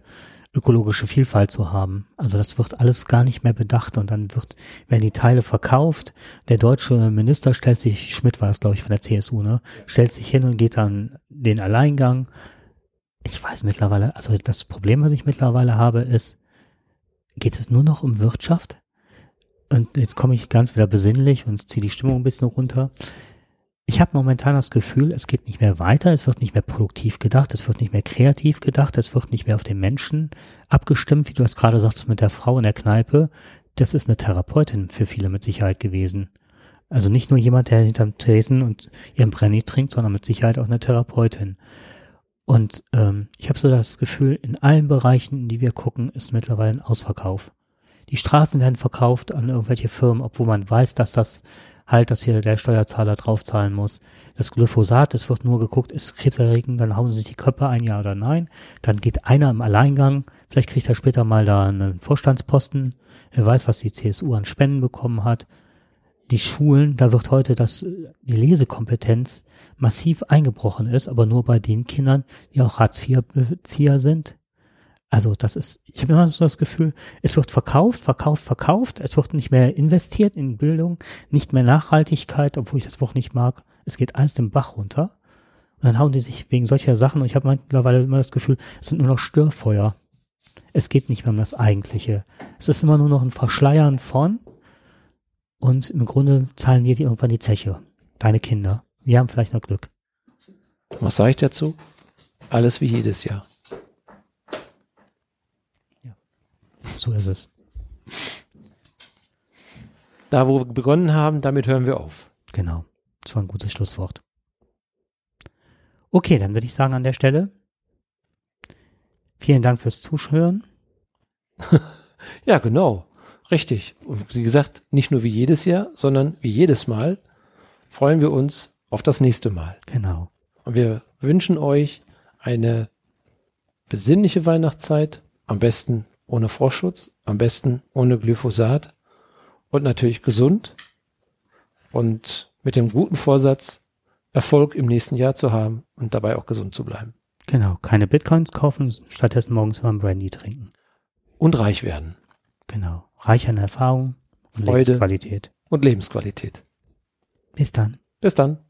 ökologische Vielfalt zu haben. Also das wird alles gar nicht mehr bedacht und dann wird, werden die Teile verkauft. Der deutsche Minister stellt sich, Schmidt war das glaube ich von der CSU, ne, stellt sich hin und geht dann den Alleingang. Ich weiß mittlerweile, also das Problem, was ich mittlerweile habe, ist, geht es nur noch um Wirtschaft? Und jetzt komme ich ganz wieder besinnlich und ziehe die Stimmung ein bisschen runter. Ich habe momentan das Gefühl, es geht nicht mehr weiter, es wird nicht mehr produktiv gedacht, es wird nicht mehr kreativ gedacht, es wird nicht mehr auf den Menschen abgestimmt, wie du es gerade sagst mit der Frau in der Kneipe. Das ist eine Therapeutin für viele mit Sicherheit gewesen. Also nicht nur jemand, der hinterm Tresen und ihren Brenny trinkt, sondern mit Sicherheit auch eine Therapeutin. Und ähm, ich habe so das Gefühl, in allen Bereichen, in die wir gucken, ist mittlerweile ein Ausverkauf. Die Straßen werden verkauft an irgendwelche Firmen, obwohl man weiß, dass das halt, dass hier der Steuerzahler draufzahlen muss. Das Glyphosat, es wird nur geguckt, ist krebserregend, dann hauen sie sich die Köpfe ein, ja oder nein. Dann geht einer im Alleingang, vielleicht kriegt er später mal da einen Vorstandsposten, er weiß, was die CSU an Spenden bekommen hat. Die Schulen, da wird heute das, die Lesekompetenz massiv eingebrochen ist, aber nur bei den Kindern, die auch Hartz-IV-Bezieher sind. Also das ist, ich habe immer so das Gefühl, es wird verkauft, verkauft, verkauft, es wird nicht mehr investiert in Bildung, nicht mehr Nachhaltigkeit, obwohl ich das Wort nicht mag. Es geht alles den Bach runter. Und dann hauen die sich wegen solcher Sachen, und ich habe mittlerweile immer das Gefühl, es sind nur noch Störfeuer. Es geht nicht mehr um das Eigentliche. Es ist immer nur noch ein Verschleiern von, und im Grunde zahlen wir dir irgendwann die Zeche. Deine Kinder. Wir haben vielleicht noch Glück. Was sage ich dazu? Alles wie jedes Jahr. So ist es. Da, wo wir begonnen haben, damit hören wir auf. Genau. Das war ein gutes Schlusswort. Okay, dann würde ich sagen an der Stelle. Vielen Dank fürs Zuschören. (laughs) ja, genau. Richtig. Und wie gesagt, nicht nur wie jedes Jahr, sondern wie jedes Mal freuen wir uns auf das nächste Mal. Genau. Und wir wünschen euch eine besinnliche Weihnachtszeit, am besten ohne Frostschutz, am besten ohne Glyphosat und natürlich gesund und mit dem guten Vorsatz, Erfolg im nächsten Jahr zu haben und dabei auch gesund zu bleiben. Genau, keine Bitcoins kaufen, stattdessen morgens mal ein Brandy trinken. Und reich werden. Genau, reich an Erfahrung und Freude Lebensqualität. Und Lebensqualität. Bis dann. Bis dann.